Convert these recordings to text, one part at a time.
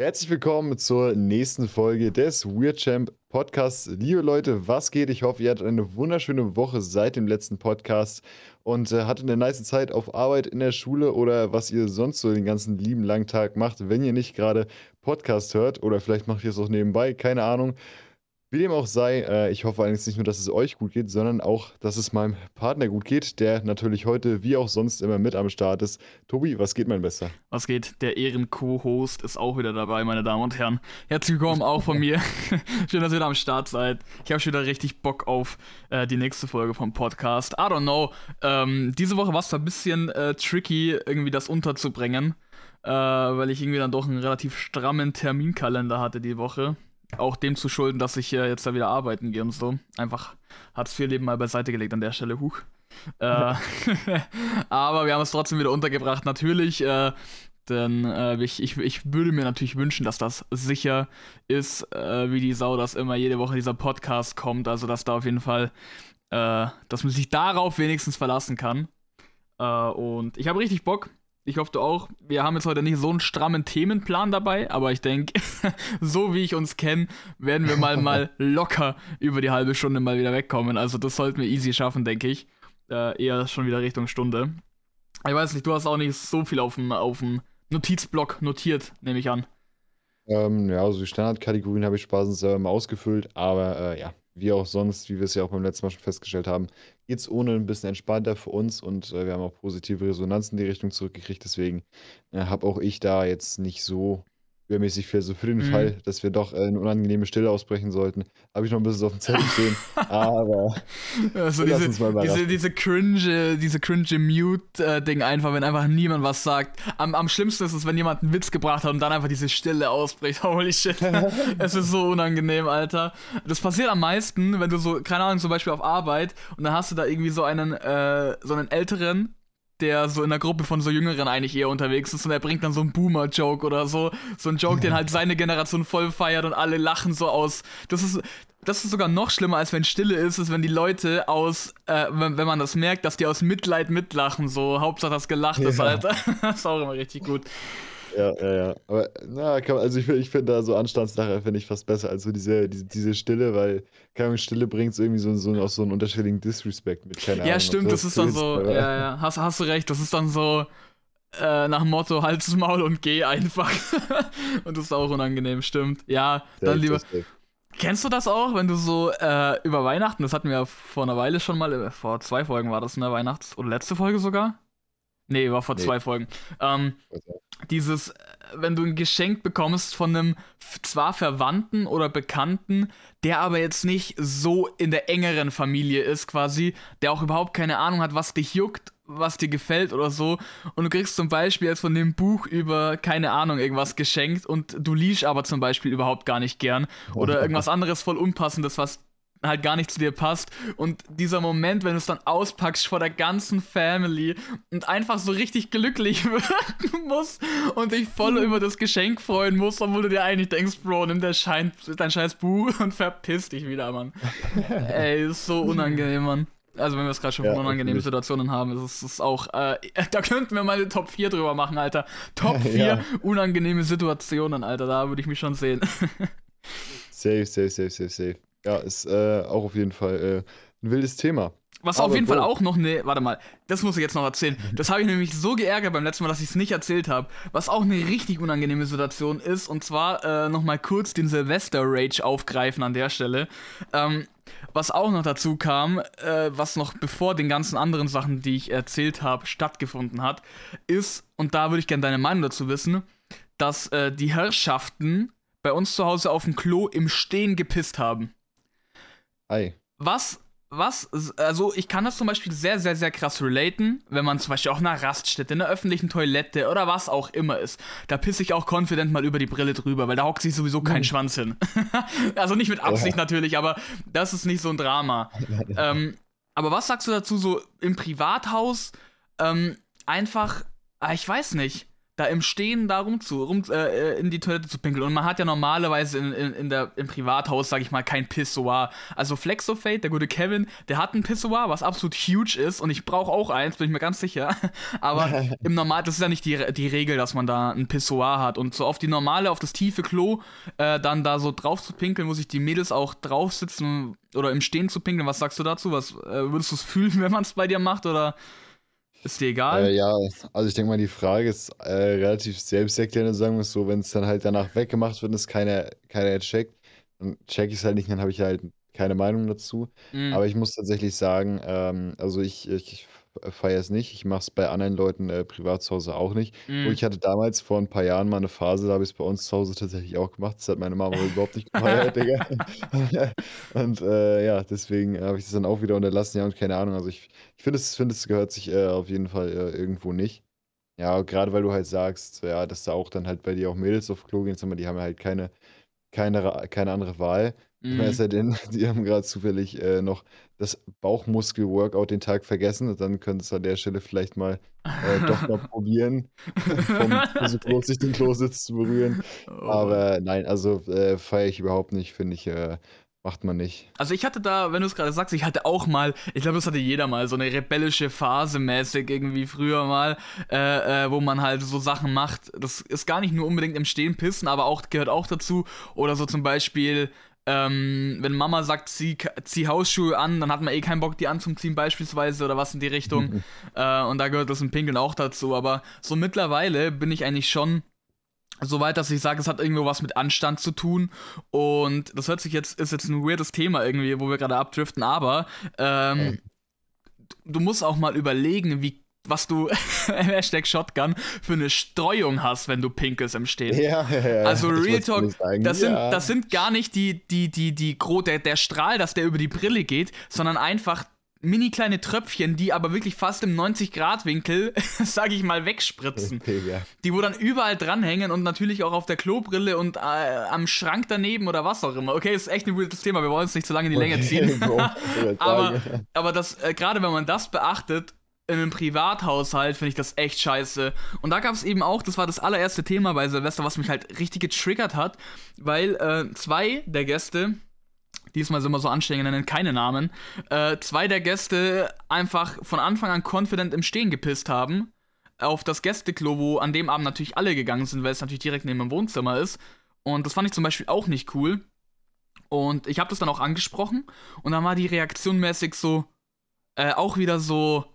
Herzlich willkommen zur nächsten Folge des Weird Champ Podcasts. Liebe Leute, was geht? Ich hoffe, ihr hattet eine wunderschöne Woche seit dem letzten Podcast und äh, hattet eine nice Zeit auf Arbeit, in der Schule oder was ihr sonst so den ganzen lieben langen Tag macht, wenn ihr nicht gerade Podcast hört oder vielleicht macht ihr es auch nebenbei, keine Ahnung. Wie dem auch sei, äh, ich hoffe allerdings nicht nur, dass es euch gut geht, sondern auch, dass es meinem Partner gut geht, der natürlich heute wie auch sonst immer mit am Start ist. Tobi, was geht, mein Bester? Was geht? Der Ehren-Co-Host ist auch wieder dabei, meine Damen und Herren. Herzlich willkommen auch von mir. Schön, dass ihr da am Start seid. Ich habe schon wieder richtig Bock auf äh, die nächste Folge vom Podcast. I don't know. Ähm, diese Woche war es ein bisschen äh, tricky, irgendwie das unterzubringen, äh, weil ich irgendwie dann doch einen relativ strammen Terminkalender hatte die Woche auch dem zu schulden, dass ich äh, jetzt da wieder arbeiten gehe und so. Einfach Hartz IV-Leben mal beiseite gelegt an der Stelle. Huch. Äh, aber wir haben es trotzdem wieder untergebracht, natürlich. Äh, denn äh, ich, ich, ich würde mir natürlich wünschen, dass das sicher ist, äh, wie die Sau, dass immer jede Woche dieser Podcast kommt. Also, dass da auf jeden Fall, äh, dass man sich darauf wenigstens verlassen kann. Äh, und ich habe richtig Bock. Ich hoffe, du auch. Wir haben jetzt heute nicht so einen strammen Themenplan dabei, aber ich denke, so wie ich uns kenne, werden wir mal, mal locker über die halbe Stunde mal wieder wegkommen. Also das sollten wir easy schaffen, denke ich. Äh, eher schon wieder Richtung Stunde. Ich weiß nicht, du hast auch nicht so viel auf dem, auf dem Notizblock notiert, nehme ich an. Ähm, ja, also die Standardkategorien habe ich spaßens ähm, ausgefüllt, aber äh, ja, wie auch sonst, wie wir es ja auch beim letzten Mal schon festgestellt haben, geht es ohne ein bisschen entspannter für uns und äh, wir haben auch positive Resonanz in die Richtung zurückgekriegt. Deswegen äh, habe auch ich da jetzt nicht so übermäßig viel. Also für den mhm. Fall, dass wir doch äh, eine unangenehme Stille ausbrechen sollten, habe ich noch ein bisschen auf dem Zettel stehen. aber also diese, diese, diese cringe, diese cringe Mute-Ding einfach, wenn einfach niemand was sagt. Am, am schlimmsten ist es, wenn jemand einen Witz gebracht hat und dann einfach diese Stille ausbricht. Holy shit. es ist so unangenehm, Alter. Das passiert am meisten, wenn du so, keine Ahnung, zum Beispiel auf Arbeit und dann hast du da irgendwie so einen, äh, so einen älteren der so in der Gruppe von so Jüngeren eigentlich eher unterwegs ist und er bringt dann so einen Boomer-Joke oder so. So einen Joke, den halt seine Generation voll feiert und alle lachen so aus. Das ist, das ist sogar noch schlimmer, als wenn Stille ist, ist, wenn die Leute aus, äh, wenn, wenn man das merkt, dass die aus Mitleid mitlachen. So, Hauptsache das gelacht ist, Alter. das ist auch immer richtig gut. Ja, ja, ja. Aber na, kann, also ich, ich finde da so Anstandssache finde ich fast besser als so diese, diese, diese Stille, weil, keine Ahnung, Stille bringt irgendwie so, so, auch so einen unterschwelligen Disrespect mit, keine Ahnung. Ja, stimmt, das, das ist dann so, ja, ja, hast, hast du recht, das ist dann so, äh, nach dem Motto, halt's Maul und geh einfach. und das ist auch unangenehm, stimmt. Ja, dann lieber. Kennst du das auch, wenn du so äh, über Weihnachten, das hatten wir ja vor einer Weile schon mal, äh, vor zwei Folgen war das in der Weihnachts- oder letzte Folge sogar? Nee, war vor nee. zwei Folgen. Ähm, dieses, wenn du ein Geschenk bekommst von einem zwar Verwandten oder Bekannten, der aber jetzt nicht so in der engeren Familie ist, quasi, der auch überhaupt keine Ahnung hat, was dich juckt, was dir gefällt oder so. Und du kriegst zum Beispiel jetzt von dem Buch über, keine Ahnung, irgendwas geschenkt und du liest aber zum Beispiel überhaupt gar nicht gern. Oder irgendwas anderes voll Unpassendes, was halt gar nicht zu dir passt. Und dieser Moment, wenn du es dann auspackst vor der ganzen Family und einfach so richtig glücklich wirken musst und dich voll mhm. über das Geschenk freuen musst, obwohl du dir eigentlich denkst, Bro, nimm der Schein, dein scheiß Buch und verpiss dich wieder, Mann. Ey, ist so unangenehm, Mann. Also wenn wir es gerade schon ja, von unangenehmen Situationen haben, ist es auch, äh, da könnten wir mal eine Top 4 drüber machen, Alter. Top 4 ja. unangenehme Situationen, Alter, da würde ich mich schon sehen. safe, safe, safe, safe, safe. Ja, ist äh, auch auf jeden Fall äh, ein wildes Thema. Was Aber auf jeden. Fall auch noch eine, warte mal, das muss ich jetzt noch erzählen. Das habe ich nämlich so geärgert beim letzten Mal, dass ich es nicht erzählt habe. Was auch eine richtig unangenehme Situation ist, und zwar äh, nochmal kurz den Silvester-Rage aufgreifen an der Stelle. Ähm, was auch noch dazu kam, äh, was noch bevor den ganzen anderen Sachen, die ich erzählt habe, stattgefunden hat, ist, und da würde ich gerne deine Meinung dazu wissen, dass äh, die Herrschaften bei uns zu Hause auf dem Klo im Stehen gepisst haben. Ei. Was, was, also ich kann das zum Beispiel sehr, sehr, sehr krass relaten, wenn man zum Beispiel auch in einer Raststätte, in einer öffentlichen Toilette oder was auch immer ist. Da pisse ich auch confident mal über die Brille drüber, weil da hockt sich sowieso kein mhm. Schwanz hin. also nicht mit Absicht ja. natürlich, aber das ist nicht so ein Drama. ähm, aber was sagst du dazu so im Privathaus? Ähm, einfach, ah, ich weiß nicht da im Stehen da rum zu, rum, äh, in die Toilette zu pinkeln. Und man hat ja normalerweise in, in, in der, im Privathaus, sag ich mal, kein Pissoir. Also Flexofate, der gute Kevin, der hat ein Pissoir, was absolut huge ist. Und ich brauche auch eins, bin ich mir ganz sicher. Aber im Normal, das ist ja nicht die, die Regel, dass man da ein Pissoir hat. Und so auf die normale, auf das tiefe Klo, äh, dann da so drauf zu pinkeln, wo sich die Mädels auch drauf sitzen oder im Stehen zu pinkeln. Was sagst du dazu? Was äh, würdest du es fühlen, wenn man es bei dir macht? Oder ist dir egal? Äh, ja, also ich denke mal, die Frage ist äh, relativ selbsterklärend, sagen wir es so, wenn es dann halt danach weggemacht wird und es keiner, keiner checkt, dann check ich es halt nicht, dann habe ich halt keine Meinung dazu. Mhm. Aber ich muss tatsächlich sagen, ähm, also ich, ich feiere es nicht. Ich mache es bei anderen Leuten äh, privat zu Hause auch nicht. Mm. ich hatte damals vor ein paar Jahren mal eine Phase, da habe ich es bei uns zu Hause tatsächlich auch gemacht. Das hat meine Mama überhaupt nicht gefeiert, Digga. und äh, ja, deswegen habe ich es dann auch wieder unterlassen. Ja, und keine Ahnung. Also ich, ich finde, es, find, es gehört sich äh, auf jeden Fall äh, irgendwo nicht. Ja, gerade weil du halt sagst, ja, dass da auch dann halt bei dir auch Mädels auf Klo gehen, die haben ja halt keine, keine, keine andere Wahl. Mhm. Es sei denn, die haben gerade zufällig äh, noch das Bauchmuskel-Workout den Tag vergessen und dann könnte es an der Stelle vielleicht mal äh, doch mal probieren, vom so sich den Klositz zu berühren. Oh. Aber nein, also äh, feiere ich überhaupt nicht, finde ich, äh, macht man nicht. Also ich hatte da, wenn du es gerade sagst, ich hatte auch mal, ich glaube, das hatte jeder mal, so eine rebellische Phase mäßig irgendwie früher mal, äh, äh, wo man halt so Sachen macht. Das ist gar nicht nur unbedingt im Stehen pissen, aber auch gehört auch dazu. Oder so zum Beispiel ähm, wenn Mama sagt, zieh, zieh Hausschuhe an, dann hat man eh keinen Bock, die anzuziehen beispielsweise oder was in die Richtung. Mhm. Äh, und da gehört das im Pinkeln auch dazu. Aber so mittlerweile bin ich eigentlich schon so weit, dass ich sage, es hat irgendwo was mit Anstand zu tun. Und das hört sich jetzt, ist jetzt ein weirdes Thema irgendwie, wo wir gerade abdriften, aber ähm, du musst auch mal überlegen, wie was du, Hashtag Shotgun, für eine Streuung hast, wenn du pinkelst im Stehen. Ja, ja, ja. Also Real Talk, das sind, ja. das sind gar nicht die, die, die, die, der, der Strahl, dass der über die Brille geht, sondern einfach mini kleine Tröpfchen, die aber wirklich fast im 90-Grad-Winkel, sag ich mal, wegspritzen. Ja. Die wo dann überall dranhängen und natürlich auch auf der Klobrille und äh, am Schrank daneben oder was auch immer. Okay, ist echt ein weirdes Thema, wir wollen es nicht zu lange in die Länge ziehen. aber, aber das, äh, gerade wenn man das beachtet, in einem Privathaushalt finde ich das echt scheiße. Und da gab es eben auch, das war das allererste Thema bei Silvester, was mich halt richtig getriggert hat, weil äh, zwei der Gäste, diesmal sind wir so anstrengend, nennen keine Namen, äh, zwei der Gäste einfach von Anfang an confident im Stehen gepisst haben. Auf das Gästeklo, wo an dem Abend natürlich alle gegangen sind, weil es natürlich direkt neben dem Wohnzimmer ist. Und das fand ich zum Beispiel auch nicht cool. Und ich habe das dann auch angesprochen. Und dann war die Reaktion mäßig so, äh, auch wieder so,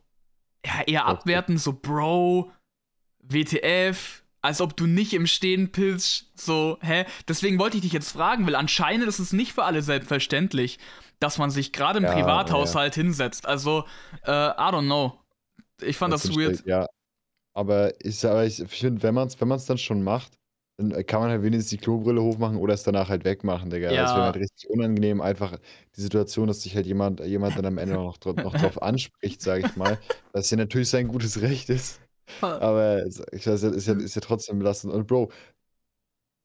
ja, eher abwertend, so Bro, WTF, als ob du nicht im Stehen pilzt, so, hä? Deswegen wollte ich dich jetzt fragen, weil anscheinend ist es nicht für alle selbstverständlich, dass man sich gerade im ja, Privathaushalt ja. hinsetzt. Also, äh, I don't know. Ich fand das, das weird. Ja, aber ich, ich finde, wenn man es wenn dann schon macht, dann kann man halt wenigstens die Klobrille hochmachen oder es danach halt wegmachen, Digga. Ja. Das wäre halt richtig unangenehm, einfach die Situation, dass sich halt jemand, jemand dann am Ende noch, noch drauf anspricht, sage ich mal. Was ja natürlich sein gutes Recht ist. Aber ich weiß, ist ja, ist ja trotzdem belastend. Und Bro,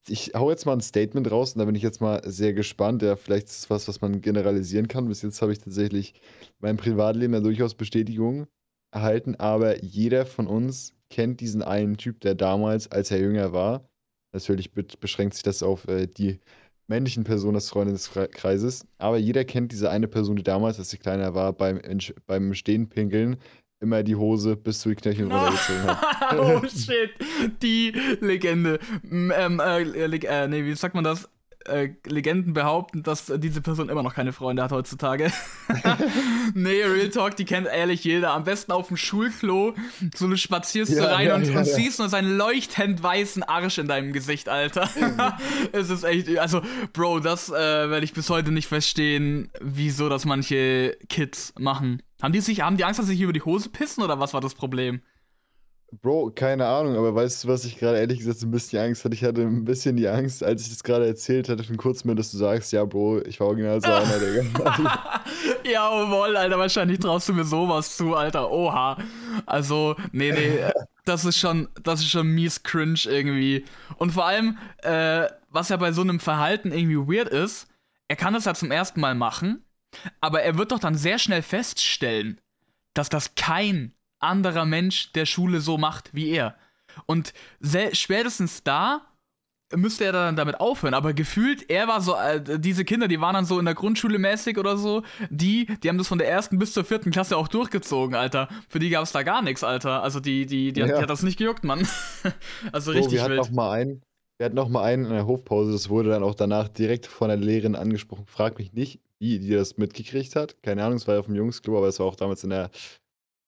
ich hau jetzt mal ein Statement raus und da bin ich jetzt mal sehr gespannt. Ja, vielleicht ist es was, was man generalisieren kann. Bis jetzt habe ich tatsächlich mein Privatleben ja durchaus Bestätigung erhalten, aber jeder von uns kennt diesen einen Typ, der damals, als er jünger war, Natürlich beschränkt sich das auf äh, die männlichen Personen des Freundeskreises. Aber jeder kennt diese eine Person, die damals, als sie kleiner war, beim, beim Stehen pinkeln immer die Hose bis zu den Knöcheln runtergezogen hat. oh shit, die Legende. Ähm, äh, äh, nee, wie sagt man das? Äh, Legenden behaupten, dass diese Person immer noch keine Freunde hat heutzutage. nee, Real Talk, die kennt ehrlich jeder. Am besten auf dem Schulklo. So du spazierst ja, rein ja, und, ja, und siehst nur seinen leuchtend weißen Arsch in deinem Gesicht, Alter. es ist echt, also, Bro, das äh, werde ich bis heute nicht verstehen, wieso das manche Kids machen. Haben die sich, haben die Angst, dass sie sich über die Hose pissen oder was war das Problem? Bro, keine Ahnung, aber weißt du, was ich gerade ehrlich gesagt ein bisschen Angst hatte? Ich hatte ein bisschen die Angst, als ich das gerade erzählt hatte, für einen kurzen Moment, dass du sagst, ja, Bro, ich war original so einer, Digga. Jawohl, Alter, wahrscheinlich traust du mir sowas zu, Alter. Oha. Also, nee, nee, das ist schon, das ist schon mies cringe irgendwie. Und vor allem, äh, was ja bei so einem Verhalten irgendwie weird ist, er kann das ja zum ersten Mal machen, aber er wird doch dann sehr schnell feststellen, dass das kein anderer Mensch der Schule so macht wie er. Und spätestens da müsste er dann damit aufhören. Aber gefühlt, er war so, äh, diese Kinder, die waren dann so in der Grundschule mäßig oder so, die, die haben das von der ersten bis zur vierten Klasse auch durchgezogen, Alter. Für die gab es da gar nichts, Alter. Also die, die, die, ja. hat, die, hat, das nicht gejuckt, Mann. also richtig so, wir wild. Hatten noch mal einen, wir hatten noch mal einen in der Hofpause, das wurde dann auch danach direkt von der Lehrerin angesprochen. Frag mich nicht, wie die das mitgekriegt hat. Keine Ahnung, es war ja auf dem Jungsklo, aber es war auch damals in der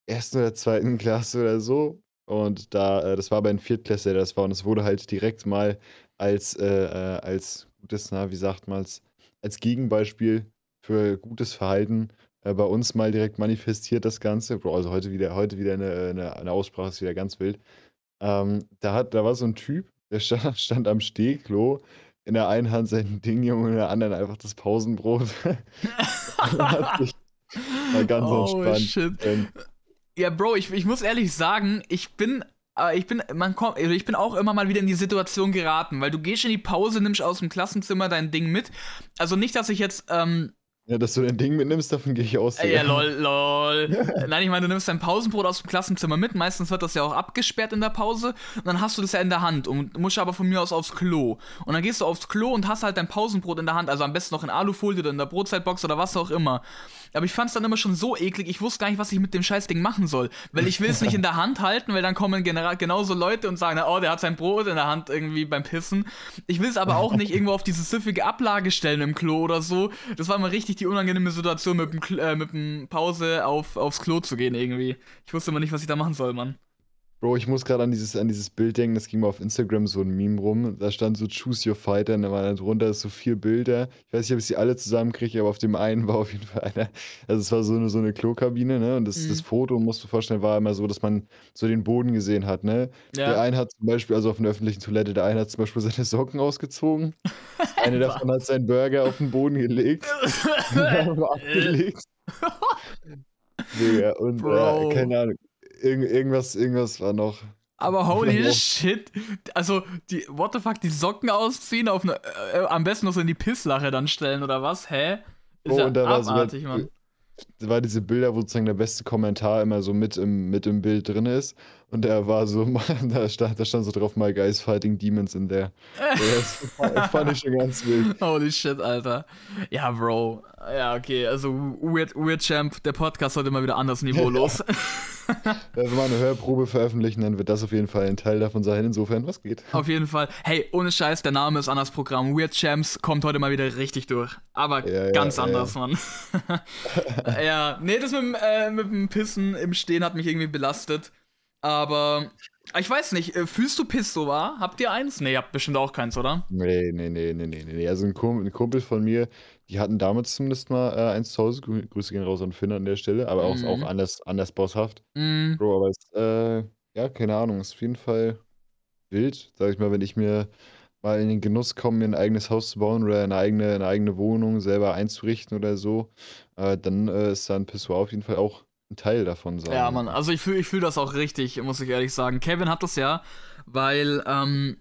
ersten oder zweiten Klasse oder so. Und da, äh, das war bei einem Viertklässler, das war, und es wurde halt direkt mal als, äh, äh, als gutes, na, wie sagt man es, als Gegenbeispiel für gutes Verhalten äh, bei uns mal direkt manifestiert, das Ganze. Bro, also heute wieder, heute wieder eine, eine, eine Aussprache, ist wieder ganz wild. Ähm, da, hat, da war so ein Typ, der stand, stand am Stehklo, in der einen Hand sein Ding, Junge, in der anderen einfach das Pausenbrot. hat sich mal ganz oh, entspannt. Shit. Ähm, ja, Bro, ich, ich muss ehrlich sagen, ich bin aber ich bin, man kommt, also ich bin auch immer mal wieder in die Situation geraten, weil du gehst in die Pause, nimmst aus dem Klassenzimmer dein Ding mit. Also nicht, dass ich jetzt, ähm, ja, dass du dein Ding mitnimmst, davon gehe ich aus. Ja, ja lol, lol. Nein, ich meine, du nimmst dein Pausenbrot aus dem Klassenzimmer mit. Meistens wird das ja auch abgesperrt in der Pause. Und dann hast du das ja in der Hand und musst aber von mir aus aufs Klo. Und dann gehst du aufs Klo und hast halt dein Pausenbrot in der Hand. Also am besten noch in Alufolie oder in der Brotzeitbox oder was auch immer. Aber ich fand es dann immer schon so eklig, ich wusste gar nicht, was ich mit dem Scheißding machen soll. Weil ich will es nicht in der Hand halten, weil dann kommen genauso Leute und sagen, oh, der hat sein Brot in der Hand irgendwie beim Pissen. Ich will es aber auch nicht irgendwo auf diese süffige Ablage stellen im Klo oder so. Das war immer richtig die unangenehme Situation, mit dem, äh, mit dem Pause auf, aufs Klo zu gehen irgendwie. Ich wusste immer nicht, was ich da machen soll, Mann. Bro, ich muss gerade an dieses, an dieses Bild denken, das ging mal auf Instagram so ein Meme rum. Da stand so Choose Your Fighter und da waren drunter so vier Bilder. Ich weiß nicht, ob ich sie alle zusammenkriege, aber auf dem einen war auf jeden Fall einer. Also es war so eine, so eine Klokabine, ne? Und das, mhm. das Foto, musst du vorstellen, war immer so, dass man so den Boden gesehen hat, ne? Ja. Der eine hat zum Beispiel, also auf einer öffentlichen Toilette, der eine hat zum Beispiel seine Socken ausgezogen. Eine davon hat seinen Burger auf den Boden gelegt. abgelegt. Digga, und äh, keine Ahnung Irg irgendwas, irgendwas war noch. Aber holy shit. Also, die, what the fuck, die Socken ausziehen, auf eine, äh, am besten noch so in die Pisslache dann stellen oder was? Hä? Ist oh, ja abartig, war so, Mann. War diese Bilder, wo sozusagen der beste Kommentar immer so mit im, mit im Bild drin ist. Und der war so, da stand, da stand so drauf, My Guys Fighting Demons in der. das fand ich schon ganz wild. Holy shit, Alter. Ja, Bro. Ja, okay, also Weird, Weird Champ, der Podcast sollte mal wieder anders niveaulos. Wenn wir mal eine Hörprobe veröffentlichen, dann wird das auf jeden Fall ein Teil davon sein. Insofern, was geht. Auf jeden Fall. Hey, ohne Scheiß, der Name ist anders Programm. Weird Champs kommt heute mal wieder richtig durch. Aber ja, ganz ja, anders, ja. Mann. ja, nee, das mit, dem, äh, mit dem Pissen im Stehen hat mich irgendwie belastet. Aber ich weiß nicht, äh, fühlst du Pissoir? Habt ihr eins? Nee, ihr habt bestimmt auch keins, oder? Nee, nee, nee, nee, nee, nee. Also ein Kumpel, ein Kumpel von mir, die hatten damals zumindest mal äh, eins zu Hause. Grüße gehen raus an Finn an der Stelle, aber auch, mhm. auch anders, anders bosshaft. Mhm. Bro, aber es, äh, ja, keine Ahnung, ist auf jeden Fall wild, sag ich mal, wenn ich mir mal in den Genuss komme, mir ein eigenes Haus zu bauen oder eine eigene, eine eigene Wohnung selber einzurichten oder so, äh, dann äh, ist da ein Pissoir auf jeden Fall auch ein Teil davon sein. Ja, Mann, also ich fühle ich fühl das auch richtig, muss ich ehrlich sagen. Kevin hat das ja, weil ähm,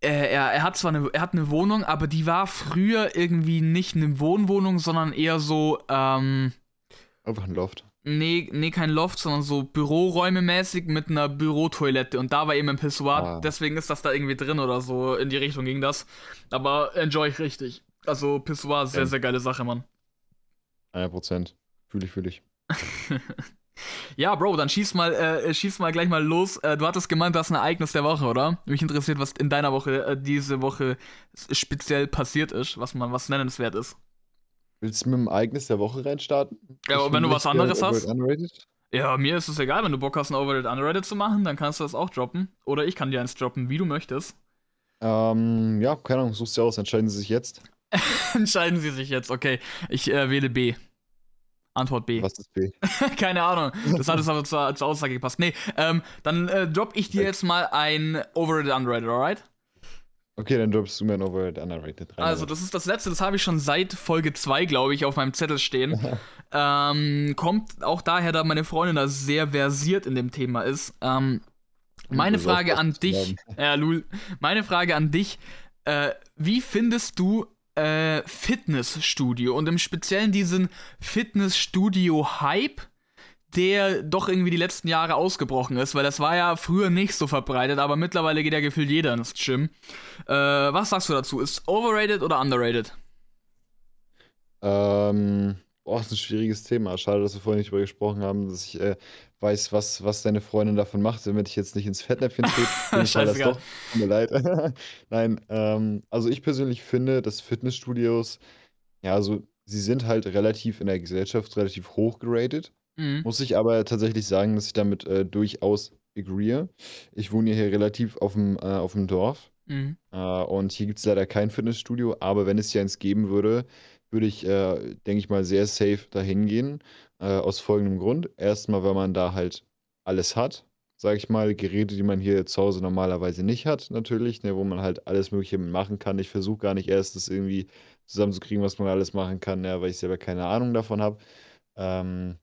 er, er, hat zwar eine, er hat eine Wohnung, aber die war früher irgendwie nicht eine Wohnwohnung, sondern eher so, ähm, Einfach ein Loft. Nee, nee, kein Loft, sondern so Büroräume mäßig mit einer Bürotoilette. Und da war eben ein Pissoir, ah. deswegen ist das da irgendwie drin oder so. In die Richtung ging das. Aber enjoy ich richtig. Also Pissoir, sehr, sehr geile Sache, Mann. 100%. Fühle ich, fühle ich. ja, Bro, dann schieß mal, äh, schieß mal gleich mal los. Äh, du hattest gemeint, das ist ein Ereignis der Woche, oder? Mich interessiert, was in deiner Woche äh, diese Woche speziell passiert ist, was man was nennenswert ist. Willst du mit dem Ereignis der Woche reinstarten? Ja, aber wenn du was anderes hast. Unrated? Ja, mir ist es egal, wenn du Bock hast, ein Overrated Underrated zu machen, dann kannst du das auch droppen. Oder ich kann dir eins droppen, wie du möchtest. Ähm, ja, keine Ahnung, suchst du aus, entscheiden sie sich jetzt. entscheiden sie sich jetzt, okay. Ich äh, wähle B. Antwort B. Was ist B? Keine Ahnung. Das hat es aber zur, zur, Aussage gepasst. Nee, ähm, dann äh, drop ich dir jetzt mal ein Overrated Underrated, alright? Okay, dann droppst du mir ein Overrated Underrated rein. Also, das ist das letzte, das habe ich schon seit Folge 2, glaube ich, auf meinem Zettel stehen. ähm, kommt auch daher, da meine Freundin da sehr versiert in dem Thema ist. Ähm, meine Frage an dich, ja, Lul, meine Frage an dich, äh, wie findest du äh, Fitnessstudio und im Speziellen diesen Fitnessstudio-Hype, der doch irgendwie die letzten Jahre ausgebrochen ist, weil das war ja früher nicht so verbreitet, aber mittlerweile geht ja gefühlt jeder ins Gym. Äh, was sagst du dazu? Ist overrated oder underrated? Ähm, boah, ist ein schwieriges Thema. Schade, dass wir vorhin nicht darüber gesprochen haben, dass ich äh, weiß, was, was deine Freundin davon macht, damit ich jetzt nicht ins Fettnäpfchen trete. Scheißegal. Tut mir leid. Nein, ähm, also ich persönlich finde, dass Fitnessstudios, ja, also sie sind halt relativ in der Gesellschaft relativ hoch geratet. Mhm. Muss ich aber tatsächlich sagen, dass ich damit äh, durchaus agree. Ich wohne hier relativ auf dem, äh, auf dem Dorf. Mhm. Äh, und hier gibt es leider kein Fitnessstudio, aber wenn es hier eins geben würde, würde ich, äh, denke ich mal, sehr safe dahin gehen. Äh, aus folgendem Grund. Erstmal, weil man da halt alles hat. Sage ich mal, Geräte, die man hier zu Hause normalerweise nicht hat, natürlich, ne, wo man halt alles Mögliche machen kann. Ich versuche gar nicht erst, das irgendwie zusammenzukriegen, was man alles machen kann, ja, weil ich selber keine Ahnung davon habe. Ähm,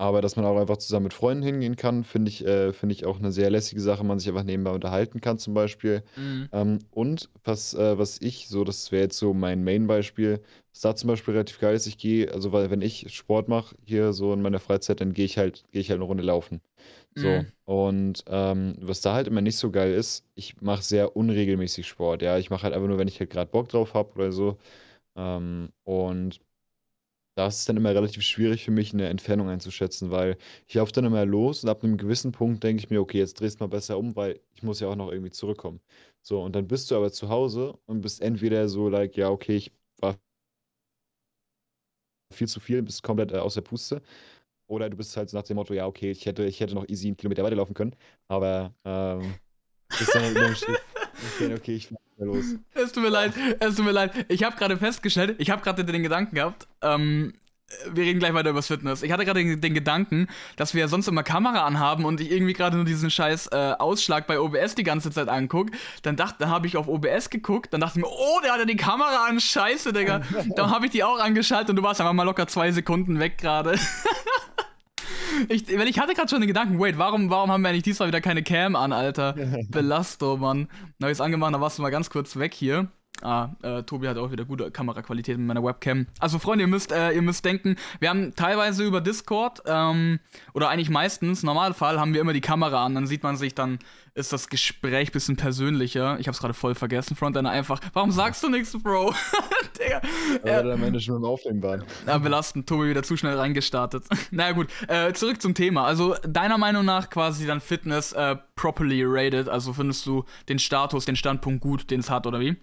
aber dass man auch einfach zusammen mit Freunden hingehen kann, finde ich, äh, find ich auch eine sehr lässige Sache, man sich einfach nebenbei unterhalten kann, zum Beispiel. Mhm. Ähm, und was, äh, was ich, so, das wäre jetzt so mein Main-Beispiel, was da zum Beispiel relativ geil ist, ich gehe, also weil wenn ich Sport mache hier so in meiner Freizeit, dann gehe ich halt, gehe ich halt eine Runde laufen. So. Mhm. Und ähm, was da halt immer nicht so geil ist, ich mache sehr unregelmäßig Sport. Ja, ich mache halt einfach nur, wenn ich halt gerade Bock drauf habe oder so. Ähm, und da ist es dann immer relativ schwierig für mich, eine Entfernung einzuschätzen, weil ich laufe dann immer los und ab einem gewissen Punkt denke ich mir, okay, jetzt drehst du mal besser um, weil ich muss ja auch noch irgendwie zurückkommen. So, und dann bist du aber zu Hause und bist entweder so, like, ja, okay, ich war viel zu viel, bist komplett äh, aus der Puste. Oder du bist halt nach dem Motto, ja, okay, ich hätte, ich hätte noch easy einen Kilometer weiterlaufen können, aber ähm, ist dann halt okay, okay, ich los. Es tut mir leid, es tut mir leid. Ich habe gerade festgestellt, ich habe gerade den Gedanken gehabt, ähm, wir reden gleich weiter über Fitness. Ich hatte gerade den, den, Gedanken, dass wir ja sonst immer Kamera anhaben und ich irgendwie gerade nur diesen scheiß äh, Ausschlag bei OBS die ganze Zeit angucke. Dann dachte, dann habe ich auf OBS geguckt, dann dachte ich mir, oh, der hat ja die Kamera an, scheiße, Digga. dann habe ich die auch angeschaltet und du warst einfach mal locker zwei Sekunden weg gerade. Ich, weil ich hatte gerade schon den Gedanken, wait, warum, warum haben wir eigentlich diesmal wieder keine Cam an, Alter? Belasto, Mann. Na, ich es angemacht, da warst du mal ganz kurz weg hier. Ah, äh, Tobi hat auch wieder gute Kameraqualität mit meiner Webcam. Also Freunde, ihr müsst, äh, ihr müsst denken, wir haben teilweise über Discord ähm, oder eigentlich meistens, Normalfall, haben wir immer die Kamera an. Dann sieht man sich, dann ist das Gespräch ein bisschen persönlicher. Ich hab's gerade voll vergessen. Frontender einfach. Warum sagst du nichts, Bro? Digga. Weil wir am Ende schon im Aufnehmen waren. Ja, belastend. Tobi wieder zu schnell reingestartet. naja, gut. Äh, zurück zum Thema. Also, deiner Meinung nach quasi dann Fitness äh, properly rated. Also, findest du den Status, den Standpunkt gut, den es hat, oder wie?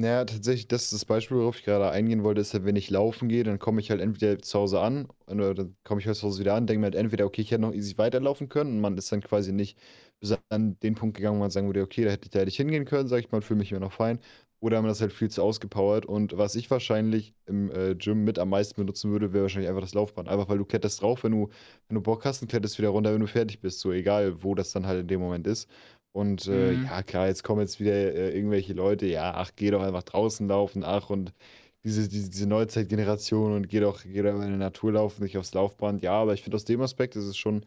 Naja, tatsächlich, das ist das Beispiel, worauf ich gerade eingehen wollte, ist ja, wenn ich laufen gehe, dann komme ich halt entweder zu Hause an, oder dann komme ich halt zu Hause wieder an, denke mir halt entweder, okay, ich hätte noch easy weiterlaufen können und man ist dann quasi nicht bis an den Punkt gegangen, wo man sagen würde, okay, da hätte ich, da hätte ich hingehen können, sage ich mal, fühle mich immer noch fein. Oder man das halt viel zu ausgepowert. Und was ich wahrscheinlich im äh, Gym mit am meisten benutzen würde, wäre wahrscheinlich einfach das Laufband. Einfach weil du kletterst drauf, wenn du, wenn du Bock hast und kletterst wieder runter, wenn du fertig bist. So egal, wo das dann halt in dem Moment ist. Und äh, mhm. ja, klar, jetzt kommen jetzt wieder äh, irgendwelche Leute, ja, ach, geh doch einfach draußen laufen, ach, und diese, diese, diese Neuzeitgeneration und geh doch, geh doch in der Natur laufen, nicht aufs Laufband. Ja, aber ich finde aus dem Aspekt ist es schon,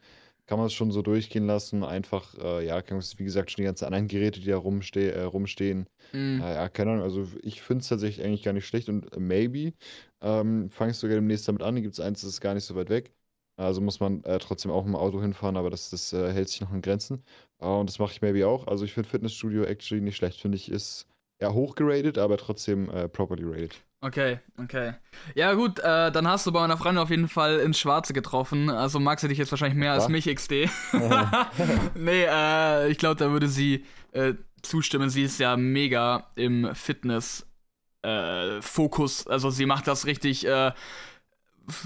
kann man es schon so durchgehen lassen. Einfach, äh, ja, kann man, wie gesagt, schon die ganzen anderen Geräte, die da rumste äh, rumstehen. Mhm. Äh, ja, keine Ahnung, also ich finde es tatsächlich eigentlich gar nicht schlecht und äh, maybe ähm, fange ich sogar demnächst damit an. Hier gibt es eins, das ist gar nicht so weit weg. Also muss man äh, trotzdem auch im Auto hinfahren, aber das, das äh, hält sich noch in Grenzen. Uh, und das mache ich maybe auch. Also ich finde Fitnessstudio actually nicht schlecht. Finde ich, ist ja hochgeratet, aber trotzdem äh, properly rated. Okay, okay. Ja, gut, äh, dann hast du bei meiner Freundin auf jeden Fall ins Schwarze getroffen. Also mag sie dich jetzt wahrscheinlich mehr Was? als mich, XD. nee, äh, ich glaube, da würde sie äh, zustimmen. Sie ist ja mega im Fitness-Fokus. Äh, also sie macht das richtig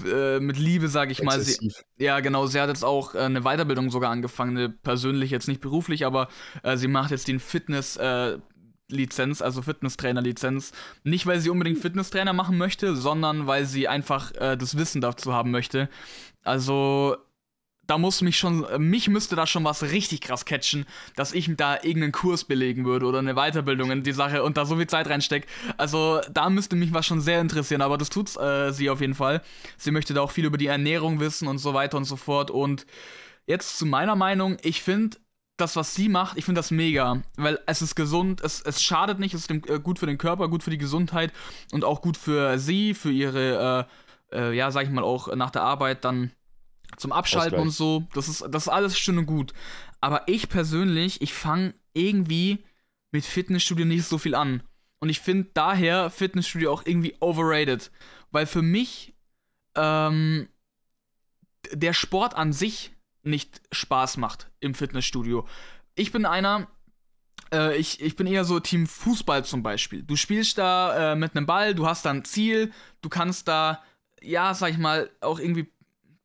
äh, mit Liebe, sage ich mal. Sie, ja, genau. Sie hat jetzt auch äh, eine Weiterbildung sogar angefangen, eine persönlich jetzt nicht beruflich, aber äh, sie macht jetzt den Fitness. Äh, Lizenz, also Fitnesstrainer-Lizenz. Nicht, weil sie unbedingt Fitnesstrainer machen möchte, sondern weil sie einfach äh, das Wissen dazu haben möchte. Also da muss mich schon, mich müsste da schon was richtig krass catchen, dass ich da irgendeinen Kurs belegen würde oder eine Weiterbildung in die Sache und da so viel Zeit reinstecke. Also da müsste mich was schon sehr interessieren, aber das tut äh, sie auf jeden Fall. Sie möchte da auch viel über die Ernährung wissen und so weiter und so fort. Und jetzt zu meiner Meinung, ich finde, das, was sie macht, ich finde das mega, weil es ist gesund, es, es schadet nicht, es ist dem, äh, gut für den Körper, gut für die Gesundheit und auch gut für sie, für ihre, äh, äh, ja, sag ich mal, auch nach der Arbeit dann zum Abschalten und so. Das ist, das ist alles schön und gut. Aber ich persönlich, ich fange irgendwie mit Fitnessstudio nicht so viel an. Und ich finde daher Fitnessstudio auch irgendwie overrated. Weil für mich ähm, der Sport an sich nicht Spaß macht im Fitnessstudio. Ich bin einer, äh, ich, ich bin eher so Team Fußball zum Beispiel. Du spielst da äh, mit einem Ball, du hast da ein Ziel, du kannst da, ja, sag ich mal, auch irgendwie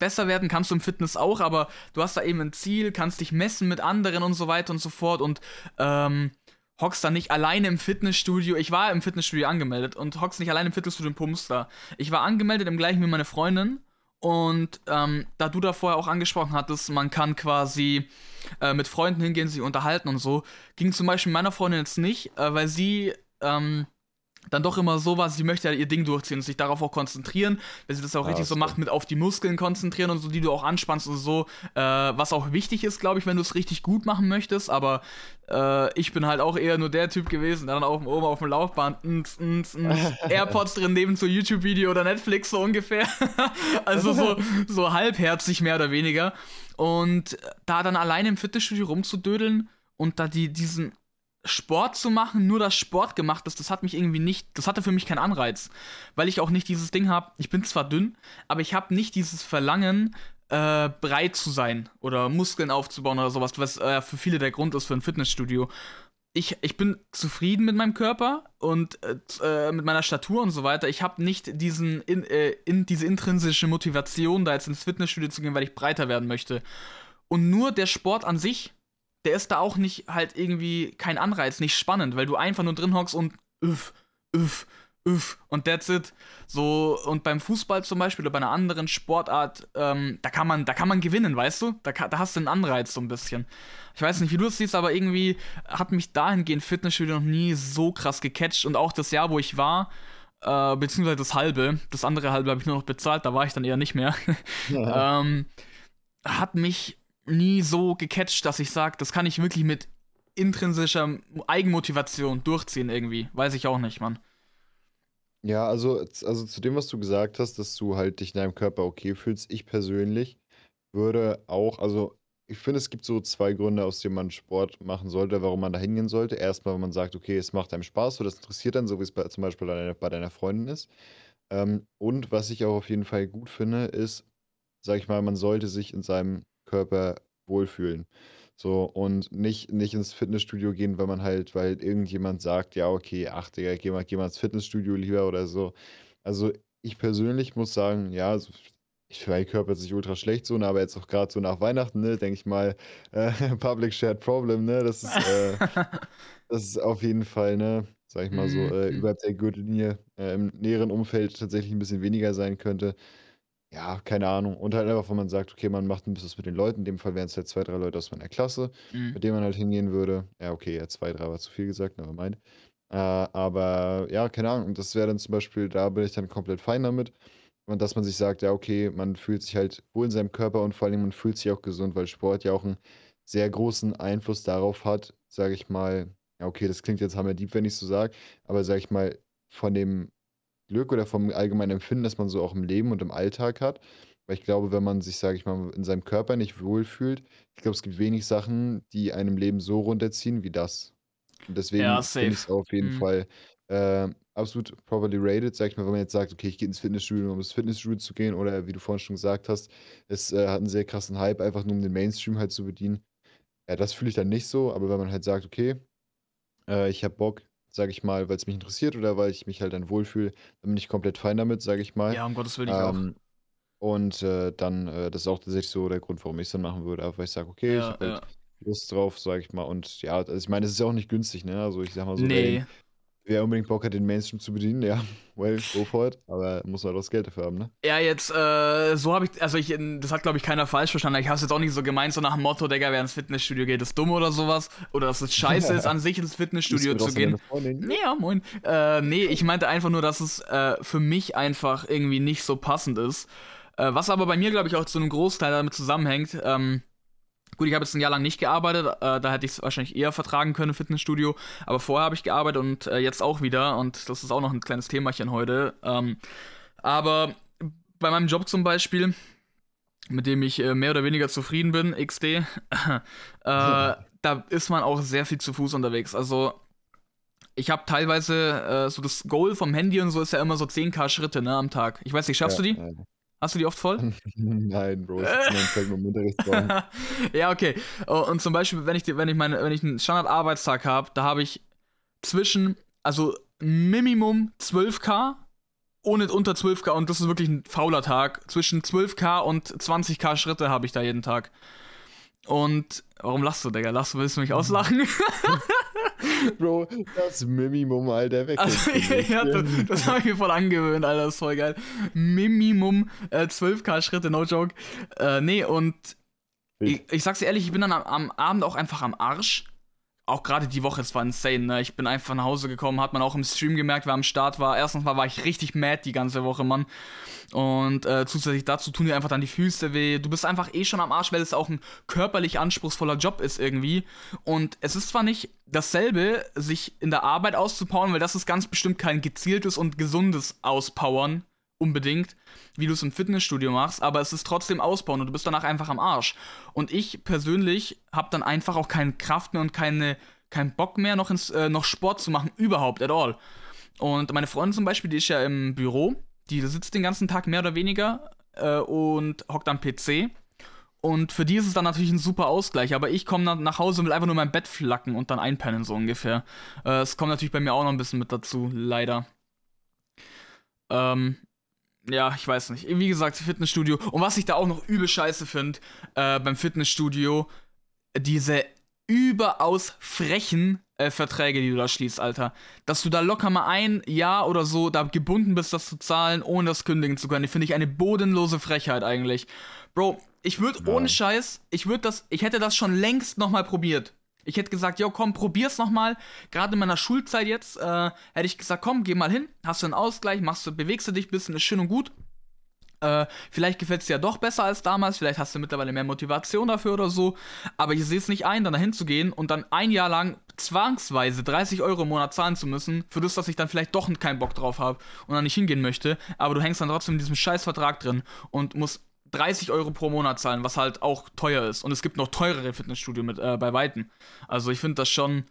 besser werden kannst du im Fitness auch, aber du hast da eben ein Ziel, kannst dich messen mit anderen und so weiter und so fort und ähm, hockst da nicht alleine im Fitnessstudio. Ich war im Fitnessstudio angemeldet und hockst nicht alleine im Fitnessstudio und pumpst da. Ich war angemeldet im gleichen wie meine Freundin und ähm, da du da vorher auch angesprochen hattest, man kann quasi äh, mit Freunden hingehen, sich unterhalten und so, ging zum Beispiel meiner Freundin jetzt nicht, äh, weil sie ähm, dann doch immer so war, sie möchte ja ihr Ding durchziehen und sich darauf auch konzentrieren, weil sie das auch ah, richtig so macht, mit auf die Muskeln konzentrieren und so, die du auch anspannst und so, äh, was auch wichtig ist, glaube ich, wenn du es richtig gut machen möchtest, aber äh, ich bin halt auch eher nur der Typ gewesen, der dann auch oben auf dem Laufband ns, ns, ns, Airpods drin neben so YouTube-Video oder Netflix so ungefähr, also so, so halbherzig mehr oder weniger. Und da dann alleine im Fitnessstudio rumzudödeln und da die, diesen Sport zu machen, nur das Sport gemacht ist, das hat mich irgendwie nicht, das hatte für mich keinen Anreiz, weil ich auch nicht dieses Ding habe, ich bin zwar dünn, aber ich habe nicht dieses Verlangen, äh, breit zu sein oder Muskeln aufzubauen oder sowas, was äh, für viele der Grund ist für ein Fitnessstudio. Ich, ich bin zufrieden mit meinem Körper und äh, mit meiner Statur und so weiter. Ich habe nicht diesen in, äh, in, diese intrinsische Motivation, da jetzt ins Fitnessstudio zu gehen, weil ich breiter werden möchte. Und nur der Sport an sich der ist da auch nicht halt irgendwie kein Anreiz, nicht spannend, weil du einfach nur drin hockst und üff, üff, üff und that's it. So, und beim Fußball zum Beispiel oder bei einer anderen Sportart, ähm, da kann man, da kann man gewinnen, weißt du? Da, da hast du einen Anreiz so ein bisschen. Ich weiß nicht, wie du es siehst, aber irgendwie hat mich dahingehend Fitnessstudio noch nie so krass gecatcht und auch das Jahr, wo ich war, äh, beziehungsweise das halbe, das andere halbe habe ich nur noch bezahlt, da war ich dann eher nicht mehr, ja. ähm, hat mich nie so gecatcht, dass ich sage, das kann ich wirklich mit intrinsischer Eigenmotivation durchziehen irgendwie. Weiß ich auch nicht, Mann. Ja, also, also zu dem, was du gesagt hast, dass du halt dich in deinem Körper okay fühlst, ich persönlich würde auch, also ich finde, es gibt so zwei Gründe, aus denen man Sport machen sollte, warum man da hingehen sollte. Erstmal, wenn man sagt, okay, es macht einem Spaß oder das interessiert dann, so wie es bei, zum Beispiel bei deiner, bei deiner Freundin ist. Ähm, und was ich auch auf jeden Fall gut finde, ist, sag ich mal, man sollte sich in seinem Körper wohlfühlen. So, und nicht, nicht ins Fitnessstudio gehen, weil man halt, weil irgendjemand sagt, ja, okay, ach, Digga, geh mal, geh mal ins Fitnessstudio lieber oder so. Also ich persönlich muss sagen, ja, so, ich mein Körper sich ultra schlecht so, ne, aber jetzt auch gerade so nach Weihnachten, ne, denke ich mal, äh, Public Shared Problem, ne, das ist, äh, das ist auf jeden Fall, ne, sag ich mal so, äh, mhm. überhalb der Gürtellinie äh, im näheren Umfeld tatsächlich ein bisschen weniger sein könnte. Ja, keine Ahnung. Und halt einfach, wenn man sagt, okay, man macht ein bisschen was mit den Leuten. In dem Fall wären es halt zwei, drei Leute aus meiner Klasse, Mhm. mit denen man halt hingehen würde. Ja, okay, ja, zwei, drei war zu viel gesagt, aber meint. Äh, aber ja, keine Ahnung. Und das wäre dann zum Beispiel, da bin ich dann komplett fein damit. Und dass man sich sagt, ja, okay, man fühlt sich halt wohl in seinem Körper und vor allem man fühlt sich auch gesund, weil Sport ja auch einen sehr großen Einfluss darauf hat, sage ich mal, ja, okay, das klingt jetzt hammerdeep, wenn ich so sage, aber sage ich mal, von dem Glück oder vom allgemeinen Empfinden, das man so auch im Leben und im Alltag hat. Weil ich glaube, wenn man sich, sage ich mal, in seinem Körper nicht wohlfühlt, ich glaube, es gibt wenig Sachen, die einem Leben so runterziehen wie das. Und deswegen Ja, finde ich es auf jeden Mhm. Fall äh, absolut properly rated, sag ich mal, wenn man jetzt sagt, okay, ich gehe ins Fitnessstudio, um ins Fitnessstudio zu gehen, oder wie du vorhin schon gesagt hast, es äh, hat einen sehr krassen Hype, einfach nur um den Mainstream halt zu bedienen. Ja, das fühle ich dann nicht so, aber wenn man halt sagt, okay, äh, ich habe Bock, sage ich mal, weil es mich interessiert oder weil ich mich halt dann wohlfühle, dann bin ich komplett fein damit, sage ich mal. Ja, um Gottes Willen, ich auch. Ähm, und äh, dann, äh, das ist auch tatsächlich so der Grund, warum ich es dann machen würde, weil ich sage, okay, ich habe halt ja. Lust drauf, sage ich mal. Und ja, also ich meine, es ist ja auch nicht günstig, ne? Also ich sag mal so, ey, Nee. Wer unbedingt Bock hat, den Mainstream zu bedienen, ja, well, go for it. Aber muss halt auch das Geld dafür haben, ne? Ja, jetzt, äh, so habe ich, also ich, das hat, glaube ich, keiner falsch verstanden. Ich habe es jetzt auch nicht so gemeint, so nach dem Motto, Digga, wer ins Fitnessstudio geht, ist dumm oder sowas. Oder dass es scheiße ist, an sich ins Fitnessstudio zu gehen. Nee, ja, moin. Äh, nee, ich meinte einfach nur, dass es äh, für mich einfach irgendwie nicht so passend ist. Äh, was aber bei mir, glaube ich, auch zu einem Großteil damit zusammenhängt, ähm, Gut, ich habe jetzt ein Jahr lang nicht gearbeitet, äh, da hätte ich es wahrscheinlich eher vertragen können, Fitnessstudio. Aber vorher habe ich gearbeitet und äh, jetzt auch wieder. Und das ist auch noch ein kleines Themachen heute. Ähm, aber bei meinem Job zum Beispiel, mit dem ich äh, mehr oder weniger zufrieden bin, XD, äh, da ist man auch sehr viel zu Fuß unterwegs. Also ich habe teilweise äh, so das Goal vom Handy und so ist ja immer so 10k Schritte ne, am Tag. Ich weiß nicht, schaffst ja, du die? Hast du die oft voll? Nein, Bro, ich bin im Unterrichtsraum. ja, okay. Oh, und zum Beispiel, wenn ich, wenn ich, meine, wenn ich einen Standard-Arbeitstag habe, da habe ich zwischen, also Minimum 12k, ohne unter 12k, und das ist wirklich ein fauler Tag, zwischen 12k und 20k Schritte habe ich da jeden Tag. Und warum lachst du, Digga? Lachst du, willst du mich auslachen? Bro, das Minimum, Alter, weg. Also, ja, das, das habe ich mir voll angewöhnt, Alter, das ist voll geil. Minimum äh, 12k Schritte, no joke. Äh, nee, und ich, ich, sag's dir ehrlich, ich bin dann am, am Abend auch einfach am Arsch auch gerade die Woche, es war insane, ne? Ich bin einfach nach Hause gekommen, hat man auch im Stream gemerkt, wer am Start war. Erstens mal war ich richtig mad die ganze Woche, Mann. Und äh, zusätzlich dazu tun dir einfach dann die Füße weh. Du bist einfach eh schon am Arsch, weil es auch ein körperlich anspruchsvoller Job ist irgendwie. Und es ist zwar nicht dasselbe, sich in der Arbeit auszupowern, weil das ist ganz bestimmt kein gezieltes und gesundes Auspowern unbedingt, wie du es im Fitnessstudio machst, aber es ist trotzdem ausbauen und du bist danach einfach am Arsch. Und ich persönlich habe dann einfach auch keine Kraft mehr und keine, keinen Bock mehr, noch, ins, äh, noch Sport zu machen, überhaupt, at all. Und meine Freundin zum Beispiel, die ist ja im Büro, die sitzt den ganzen Tag mehr oder weniger äh, und hockt am PC. Und für die ist es dann natürlich ein super Ausgleich. Aber ich komme dann nach Hause und will einfach nur mein Bett flacken und dann einpennen, so ungefähr. Äh, es kommt natürlich bei mir auch noch ein bisschen mit dazu, leider. Ähm, ja, ich weiß nicht. Wie gesagt, Fitnessstudio. Und was ich da auch noch übel scheiße finde äh, beim Fitnessstudio, diese überaus frechen äh, Verträge, die du da schließt, Alter. Dass du da locker mal ein Jahr oder so da gebunden bist, das zu zahlen, ohne das kündigen zu können. Finde ich eine bodenlose Frechheit eigentlich. Bro, ich würde ohne Scheiß, ich würde das, ich hätte das schon längst nochmal probiert. Ich hätte gesagt, jo, komm, probier's nochmal. Gerade in meiner Schulzeit jetzt äh, hätte ich gesagt, komm, geh mal hin, hast du einen Ausgleich, machst du, bewegst du dich ein bisschen, ist schön und gut. Äh, vielleicht gefällt es dir ja doch besser als damals, vielleicht hast du mittlerweile mehr Motivation dafür oder so. Aber ich sehe es nicht ein, dann dahin zu gehen und dann ein Jahr lang zwangsweise 30 Euro im Monat zahlen zu müssen, für das, dass ich dann vielleicht doch keinen Bock drauf habe und dann nicht hingehen möchte. Aber du hängst dann trotzdem in diesem Scheißvertrag drin und musst 30 Euro pro Monat zahlen, was halt auch teuer ist. Und es gibt noch teurere Fitnessstudio mit äh, bei Weitem. Also ich finde das schon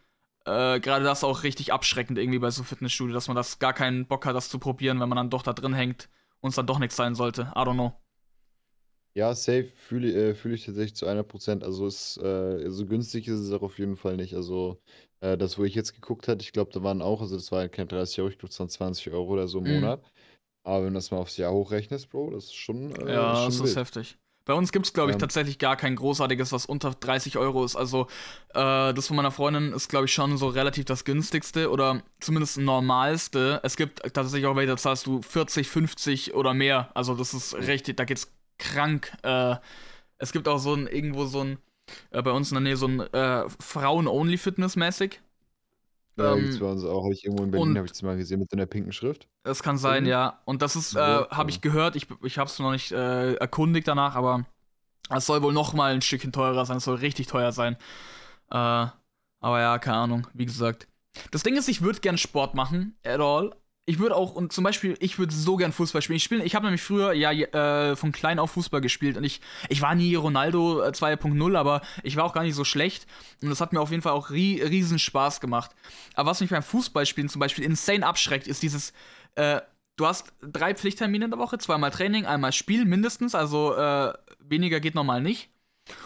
äh, gerade das auch richtig abschreckend irgendwie bei so Fitnessstudio, dass man das gar keinen Bock hat, das zu probieren, wenn man dann doch da drin hängt und es dann doch nichts sein sollte. I don't know. Ja, safe fühle äh, fühl ich tatsächlich zu 100%. Also es, äh, so günstig ist es auch auf jeden Fall nicht. Also äh, das, wo ich jetzt geguckt hatte, ich glaube, da waren auch, also das war kein 30 Euro, ich glaube, es waren 20 Euro oder so im mm. Monat. Aber wenn du das mal aufs Jahr hochrechnest, Bro, das ist schon. Äh, ja, schon das wild. ist heftig. Bei uns gibt es, glaube ich, ähm, tatsächlich gar kein großartiges, was unter 30 Euro ist. Also, äh, das von meiner Freundin ist, glaube ich, schon so relativ das günstigste oder zumindest normalste. Es gibt tatsächlich auch welche, da zahlst du 40, 50 oder mehr. Also, das ist richtig, da geht's krank. Äh, es gibt auch so ein, irgendwo so ein, äh, bei uns in der Nähe so ein äh, Frauen-Only-Fitness-mäßig. Ja, ähm, bei uns auch. Habe ich irgendwo in Berlin, habe ich es mal gesehen mit so einer pinken Schrift. Das kann sein, ja. Und das ist, äh, habe ich gehört, ich, ich habe es noch nicht äh, erkundigt danach, aber es soll wohl noch mal ein Stückchen teurer sein. Es soll richtig teuer sein. Äh, aber ja, keine Ahnung, wie gesagt. Das Ding ist, ich würde gern Sport machen, at all, ich würde auch, und zum Beispiel, ich würde so gern Fußball spielen. Ich, spiel, ich habe nämlich früher ja äh, von klein auf Fußball gespielt und ich, ich war nie Ronaldo 2.0, äh, aber ich war auch gar nicht so schlecht. Und das hat mir auf jeden Fall auch rie riesen Spaß gemacht. Aber was mich beim Fußballspielen zum Beispiel insane abschreckt, ist dieses, äh, du hast drei Pflichttermine in der Woche, zweimal Training, einmal Spiel mindestens, also äh, weniger geht normal nicht.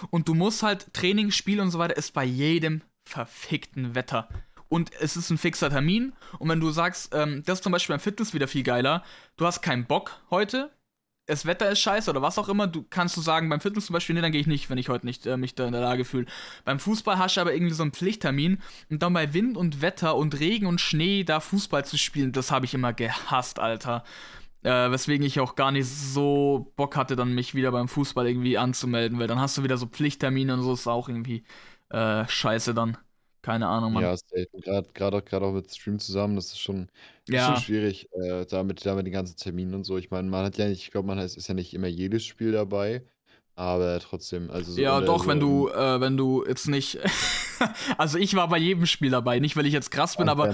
Und du musst halt Training, Spiel und so weiter, ist bei jedem verfickten Wetter und es ist ein fixer Termin. Und wenn du sagst, ähm, das ist zum Beispiel beim Fitness wieder viel geiler, du hast keinen Bock heute, das Wetter ist scheiße oder was auch immer, du kannst du sagen, beim Fitness zum Beispiel, nee, dann gehe ich nicht, wenn ich heute nicht äh, mich da in der Lage fühle. Beim Fußball hast du aber irgendwie so einen Pflichttermin und dann bei Wind und Wetter und Regen und Schnee da Fußball zu spielen, das habe ich immer gehasst, Alter. Äh, weswegen ich auch gar nicht so Bock hatte, dann mich wieder beim Fußball irgendwie anzumelden, weil dann hast du wieder so Pflichttermine und so, ist auch irgendwie äh, scheiße dann. Keine Ahnung, Mann. Ja, Gerade gerade auch, auch mit Stream zusammen, das ist schon, ist schon schwierig, äh, damit, damit den ganzen Terminen und so. Ich meine, man hat ja nicht, ich glaube, man ist, ist ja nicht immer jedes Spiel dabei, aber trotzdem, also so Ja, doch, so wenn du, äh, wenn du jetzt nicht. also ich war bei jedem Spiel dabei, nicht weil ich jetzt krass bin, aber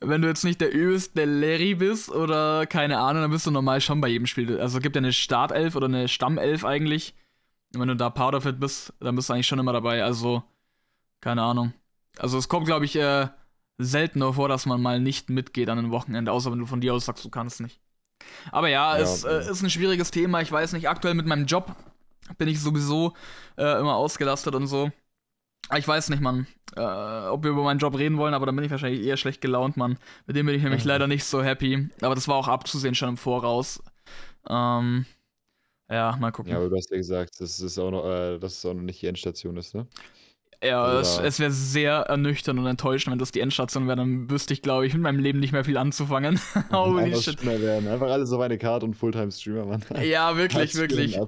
wenn du jetzt nicht der übelste Larry bist oder keine Ahnung, dann bist du normal schon bei jedem Spiel. Also es gibt ja eine Startelf oder eine Stammelf eigentlich. Und wenn du da Powderfit bist, dann bist du eigentlich schon immer dabei. Also, keine Ahnung. Also es kommt, glaube ich, äh, seltener vor, dass man mal nicht mitgeht an einem Wochenende, außer wenn du von dir aus sagst, du kannst nicht. Aber ja, ja es äh, ist ein schwieriges Thema. Ich weiß nicht, aktuell mit meinem Job bin ich sowieso äh, immer ausgelastet und so. Ich weiß nicht, Mann, äh, ob wir über meinen Job reden wollen, aber dann bin ich wahrscheinlich eher schlecht gelaunt, Mann. Mit dem bin ich nämlich mhm. leider nicht so happy. Aber das war auch abzusehen schon im Voraus. Ähm, ja, mal gucken. Ja, aber du hast ja gesagt, dass es auch noch, äh, dass es auch noch nicht die Endstation ist, ne? Ja, also, es, es wäre sehr ernüchternd und enttäuschend, wenn das die Endstation wäre. Dann wüsste ich, glaube ich, mit meinem Leben nicht mehr viel anzufangen. Holy shit. Werden. Einfach alle so meine Karte und Fulltime-Streamer, Mann. Ja, wirklich, wirklich.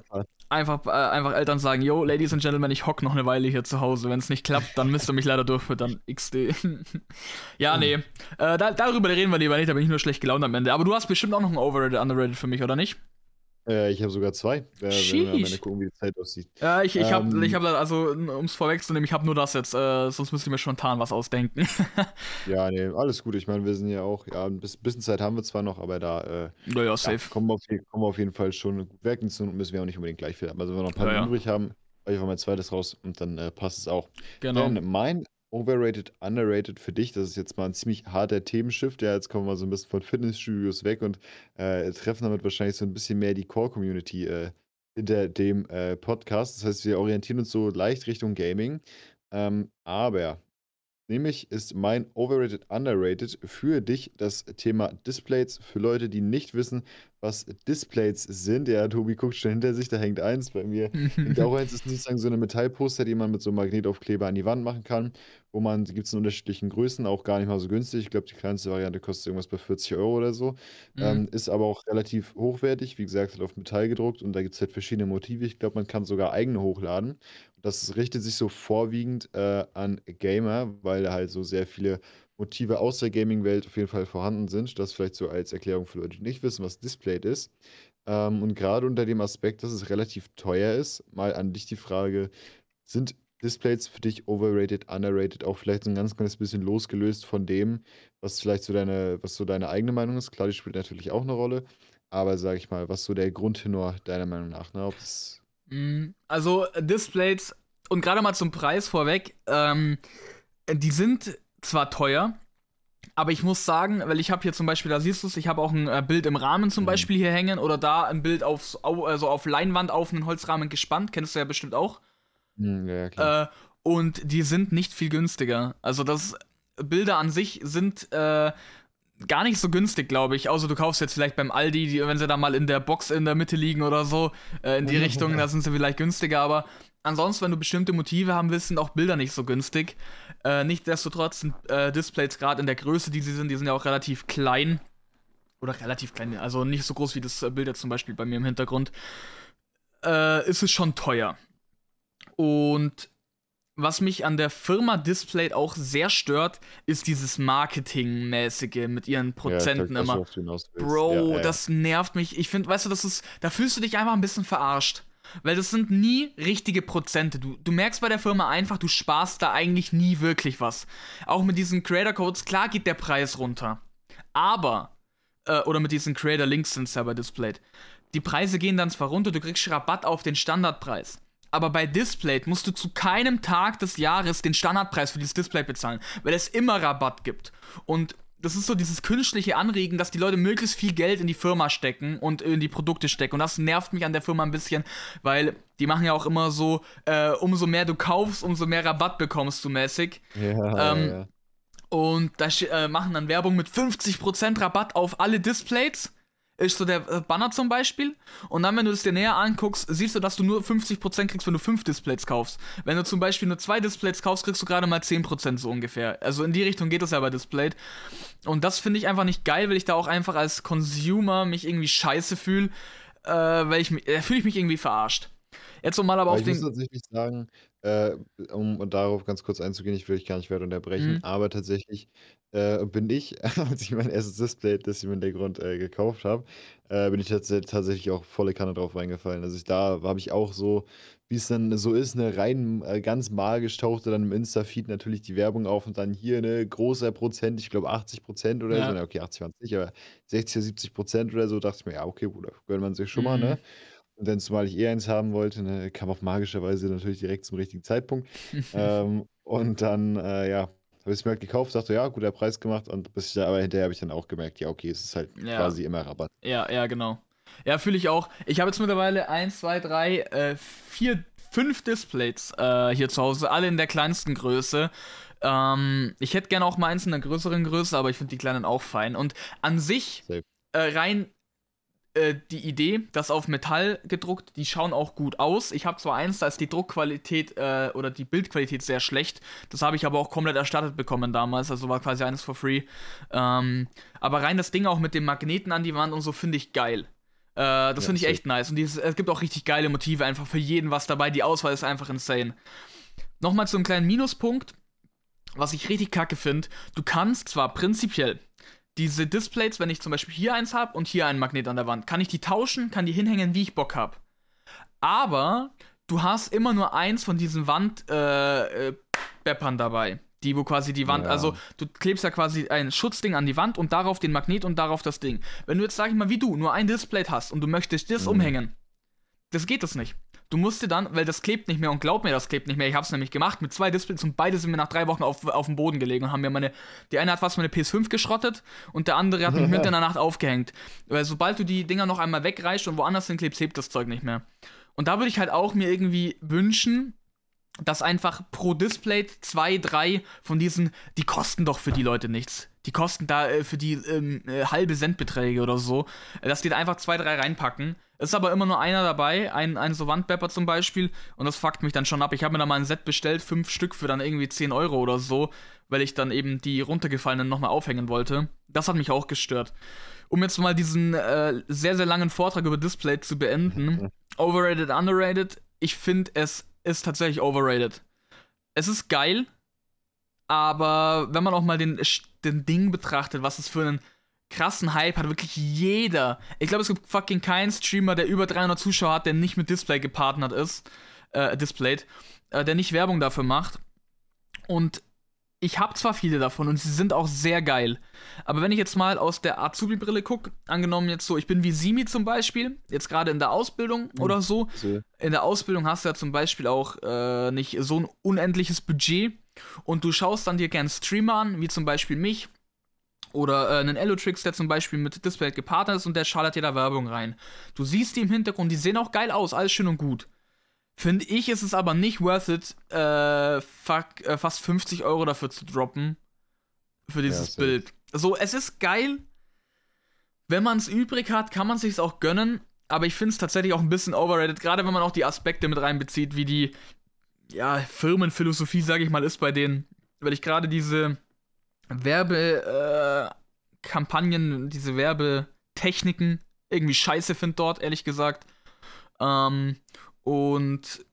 Einfach, äh, einfach Eltern sagen, yo, Ladies and Gentlemen, ich hock noch eine Weile hier zu Hause. Wenn es nicht klappt, dann müsst ihr mich leider durchfüttern. XD. ja, nee. Äh, da, darüber reden wir lieber nicht, da bin ich nur schlecht gelaunt am Ende. Aber du hast bestimmt auch noch ein Overrated, Underrated für mich, oder nicht? Äh, ich habe sogar zwei. Äh, wenn wir mal gucken, wie die Zeit aussieht. Ja, ich, ich habe, ähm, ich hab, also, um es vorwegzunehmen, ich habe nur das jetzt. Äh, sonst müsste ich mir spontan was ausdenken. ja, nee, alles gut. Ich meine, wir sind ja auch, ja, ein bisschen Zeit haben wir zwar noch, aber da äh, naja, safe. Ja, kommen, wir auf, kommen wir auf jeden Fall schon gut weg. Und müssen wir auch nicht unbedingt gleich viel haben. Also, wenn wir noch ein paar ja, übrig haben, einfach mein zweites raus und dann äh, passt es auch. Genau. Denn mein Overrated, underrated für dich? Das ist jetzt mal ein ziemlich harter Themenshift. Ja, jetzt kommen wir so ein bisschen von Fitnessstudios weg und äh, treffen damit wahrscheinlich so ein bisschen mehr die Core-Community äh, hinter dem äh, Podcast. Das heißt, wir orientieren uns so leicht Richtung Gaming. Ähm, aber Nämlich ist mein Overrated, Underrated für dich das Thema Displays. Für Leute, die nicht wissen, was Displays sind. Ja, Tobi guckt schon hinter sich, da hängt eins bei mir. hängt auch eins, ist sozusagen so eine Metallposter, die man mit so einem Magnetaufkleber an die Wand machen kann. Wo man, gibt es in unterschiedlichen Größen, auch gar nicht mal so günstig. Ich glaube, die kleinste Variante kostet irgendwas bei 40 Euro oder so. Mhm. Ähm, ist aber auch relativ hochwertig. Wie gesagt, hat auf Metall gedruckt und da gibt es halt verschiedene Motive. Ich glaube, man kann sogar eigene hochladen. Das richtet sich so vorwiegend äh, an Gamer, weil da halt so sehr viele Motive aus der Gaming-Welt auf jeden Fall vorhanden sind. Das vielleicht so als Erklärung für Leute, die nicht wissen, was Displayed ist. Ähm, und gerade unter dem Aspekt, dass es relativ teuer ist, mal an dich die Frage, sind Displays für dich overrated, underrated, auch vielleicht so ein ganz kleines bisschen losgelöst von dem, was vielleicht so deine, was so deine eigene Meinung ist. Klar, die spielt natürlich auch eine Rolle, aber sag ich mal, was so der Grundtenor deiner Meinung nach, ne? Ob es Mm, also Displays und gerade mal zum Preis vorweg, ähm, die sind zwar teuer, aber ich muss sagen, weil ich habe hier zum Beispiel, da siehst du es, ich habe auch ein äh, Bild im Rahmen zum mhm. Beispiel hier hängen oder da ein Bild aufs, also auf Leinwand auf einen Holzrahmen gespannt, kennst du ja bestimmt auch. Mhm, ja, klar. Äh, und die sind nicht viel günstiger. Also das Bilder an sich sind äh, gar nicht so günstig, glaube ich. Außer du kaufst jetzt vielleicht beim Aldi, die, wenn sie da mal in der Box in der Mitte liegen oder so, äh, in die Richtung, da sind sie vielleicht günstiger. Aber ansonsten, wenn du bestimmte Motive haben willst, sind auch Bilder nicht so günstig. Äh, Nichtsdestotrotz sind äh, Displays gerade in der Größe, die sie sind, die sind ja auch relativ klein. Oder relativ klein, also nicht so groß wie das äh, Bild jetzt zum Beispiel bei mir im Hintergrund. Äh, ist es schon teuer. Und was mich an der Firma Display auch sehr stört, ist dieses Marketingmäßige mit ihren Prozenten ja, immer. Bro, ja, ja, das nervt mich. Ich finde, weißt du, das ist, da fühlst du dich einfach ein bisschen verarscht. Weil das sind nie richtige Prozente. Du, du merkst bei der Firma einfach, du sparst da eigentlich nie wirklich was. Auch mit diesen Creator Codes, klar geht der Preis runter. Aber, äh, oder mit diesen Creator Links sind es ja bei Displayed. Die Preise gehen dann zwar runter, du kriegst Rabatt auf den Standardpreis aber bei Display musst du zu keinem Tag des Jahres den Standardpreis für dieses Display bezahlen, weil es immer Rabatt gibt. Und das ist so dieses künstliche Anregen, dass die Leute möglichst viel Geld in die Firma stecken und in die Produkte stecken. Und das nervt mich an der Firma ein bisschen, weil die machen ja auch immer so, äh, umso mehr du kaufst, umso mehr Rabatt bekommst du mäßig. Ja, ähm, ja. Und da äh, machen dann Werbung mit 50% Rabatt auf alle Displays ist so der äh, Banner zum Beispiel. Und dann, wenn du es dir näher anguckst, siehst du, dass du nur 50% kriegst, wenn du 5 Displays kaufst. Wenn du zum Beispiel nur 2 Displays kaufst, kriegst du gerade mal 10% so ungefähr. Also in die Richtung geht es ja bei Display. Und das finde ich einfach nicht geil, weil ich da auch einfach als Consumer mich irgendwie scheiße fühle, äh, weil ich da fühle ich mich irgendwie verarscht. Jetzt um mal aber, aber auf ich den. Ich muss tatsächlich sagen, äh, um darauf ganz kurz einzugehen, ich will dich gar nicht weiter unterbrechen, Mhm. aber tatsächlich äh, bin ich, als ich mein erstes Display, das ich mir in der Grund äh, gekauft habe, äh, bin ich tats tatsächlich auch volle Kanne drauf reingefallen. Also ich, da habe ich auch so, wie es dann so ist, eine rein äh, ganz magisch tauchte dann im Insta-Feed natürlich die Werbung auf und dann hier eine großer Prozent, ich glaube 80 Prozent oder so, Ja. okay, 80 waren es nicht, aber 60 oder 70 Prozent oder so, dachte ich mir, ja, okay, Bruder, gönnt man sich schon mal, ne? Und dann, zumal ich eh eins haben wollte, ne, kam auf magischer Weise natürlich direkt zum richtigen Zeitpunkt. ähm, und dann, äh, ja, habe ich es mir halt gekauft, dachte, ja, guter Preis gemacht. Und bis ich da, aber hinterher habe ich dann auch gemerkt, ja, okay, es ist halt ja. quasi immer Rabatt. Ja, ja, genau. Ja, fühle ich auch. Ich habe jetzt mittlerweile 1, 2, 3, 4, 5 Displays äh, hier zu Hause, alle in der kleinsten Größe. Ähm, ich hätte gerne auch mal eins in der größeren Größe, aber ich finde die kleinen auch fein. Und an sich, äh, rein äh, die Idee, das auf Metall gedruckt, die schauen auch gut aus. Ich habe zwar eins, da ist die Druckqualität äh, oder die Bildqualität sehr schlecht. Das habe ich aber auch komplett erstattet bekommen damals, also war quasi eines for free. Ähm, aber rein das Ding auch mit dem Magneten an die Wand und so finde ich geil. Äh, das ja, finde ich echt nice. Und dieses, es gibt auch richtig geile Motive, einfach für jeden was dabei. Die Auswahl ist einfach insane. Nochmal zu einem kleinen Minuspunkt, was ich richtig kacke finde. Du kannst zwar prinzipiell diese Displays, wenn ich zum Beispiel hier eins habe und hier einen Magnet an der Wand, kann ich die tauschen, kann die hinhängen, wie ich Bock habe. Aber du hast immer nur eins von diesen Wandbeppern äh, äh, dabei. Die, wo quasi die Wand, ja. also du klebst ja quasi ein Schutzding an die Wand und darauf den Magnet und darauf das Ding. Wenn du jetzt, sag ich mal, wie du, nur ein Display hast und du möchtest das mhm. umhängen, das geht das nicht. Du musst dir dann, weil das klebt nicht mehr und glaub mir, das klebt nicht mehr. Ich hab's nämlich gemacht mit zwei Displays und beide sind mir nach drei Wochen auf, auf dem Boden gelegen und haben mir meine. Die eine hat fast meine PS5 geschrottet und der andere hat mich mitten in der Nacht aufgehängt. Weil sobald du die Dinger noch einmal wegreißt und woanders hinklebst, hebt das Zeug nicht mehr. Und da würde ich halt auch mir irgendwie wünschen, dass einfach pro Display zwei, drei von diesen, die kosten doch für die Leute nichts. Die kosten da äh, für die ähm, äh, halbe Centbeträge oder so, dass die da einfach zwei, drei reinpacken. Ist aber immer nur einer dabei, ein, ein so Wandbepper zum Beispiel, und das fuckt mich dann schon ab. Ich habe mir da mal ein Set bestellt, fünf Stück für dann irgendwie 10 Euro oder so, weil ich dann eben die runtergefallenen nochmal aufhängen wollte. Das hat mich auch gestört. Um jetzt mal diesen äh, sehr, sehr langen Vortrag über Display zu beenden. Overrated, underrated. Ich finde, es ist tatsächlich overrated. Es ist geil, aber wenn man auch mal den, den Ding betrachtet, was es für einen krassen Hype hat, wirklich jeder. Ich glaube, es gibt fucking keinen Streamer, der über 300 Zuschauer hat, der nicht mit Display gepartnert ist, äh, displayed, äh, der nicht Werbung dafür macht. Und ich habe zwar viele davon und sie sind auch sehr geil. Aber wenn ich jetzt mal aus der Azubi-Brille gucke, angenommen jetzt so, ich bin wie Simi zum Beispiel, jetzt gerade in der Ausbildung mhm. oder so. In der Ausbildung hast du ja zum Beispiel auch äh, nicht so ein unendliches Budget und du schaust dann dir gern Streamer an, wie zum Beispiel mich oder äh, einen Elotrix, der zum Beispiel mit Display gepartnert ist und der schallert dir da Werbung rein. Du siehst die im Hintergrund, die sehen auch geil aus, alles schön und gut. Finde ich, ist es aber nicht worth it, äh, fuck, äh, fast 50 Euro dafür zu droppen. Für dieses ja, Bild. So, es ist geil. Wenn man es übrig hat, kann man es sich auch gönnen. Aber ich finde es tatsächlich auch ein bisschen overrated, gerade wenn man auch die Aspekte mit reinbezieht, wie die ja, Firmenphilosophie, sage ich mal, ist bei denen. Weil ich gerade diese Werbekampagnen, äh, diese Werbetechniken irgendwie scheiße finde dort, ehrlich gesagt. Ähm, und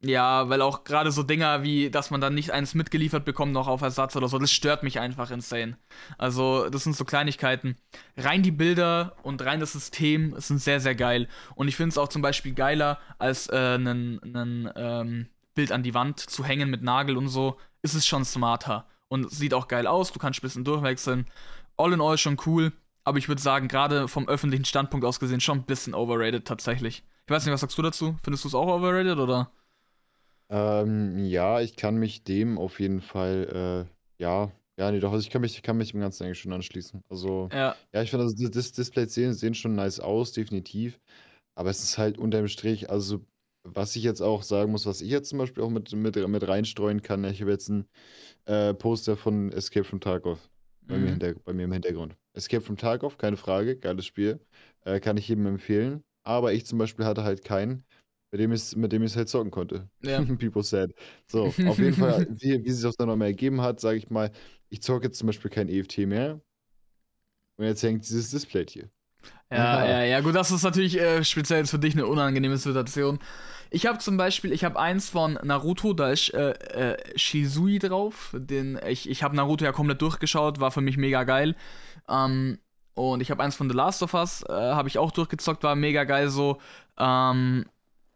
ja, weil auch gerade so Dinger wie, dass man dann nicht eins mitgeliefert bekommt, noch auf Ersatz oder so, das stört mich einfach insane. Also, das sind so Kleinigkeiten. Rein die Bilder und rein das System sind sehr, sehr geil. Und ich finde es auch zum Beispiel geiler, als ein äh, ähm, Bild an die Wand zu hängen mit Nagel und so. Ist es schon smarter. Und sieht auch geil aus, du kannst ein bisschen durchwechseln. All in all schon cool. Aber ich würde sagen, gerade vom öffentlichen Standpunkt aus gesehen, schon ein bisschen overrated tatsächlich. Ich weiß nicht, was sagst du dazu? Findest du es auch overrated oder? Ähm, ja, ich kann mich dem auf jeden Fall, äh, ja, ja, nee, doch, also ich kann mich, ich kann mich dem Ganzen eigentlich schon anschließen. Also, Ja. ja, ich finde, also Dis Displays sehen, sehen schon nice aus, definitiv. Aber es ist halt unterm Strich, also was ich jetzt auch sagen muss, was ich jetzt zum Beispiel auch mit, mit, mit reinstreuen kann, ich habe jetzt ein äh, Poster von Escape from Tarkov bei, mir Mhm. bei mir im Hintergrund. Escape from Tarkov, keine Frage, geiles Spiel. Äh, kann ich jedem empfehlen aber ich zum Beispiel hatte halt keinen, mit dem ich mit dem ich halt zocken konnte. Ja. People said. So, auf jeden Fall, wie, wie sich das dann nochmal ergeben hat, sage ich mal, ich zocke jetzt zum Beispiel kein EFT mehr. Und jetzt hängt dieses Display hier. Ja, ja, ja, gut, das ist natürlich äh, speziell für dich eine unangenehme Situation. Ich habe zum Beispiel, ich habe eins von Naruto, da ist äh, äh, Shizui drauf. Den, ich ich habe Naruto ja komplett durchgeschaut, war für mich mega geil. Ähm, und ich habe eins von The Last of Us, äh, habe ich auch durchgezockt, war mega geil so. Ähm,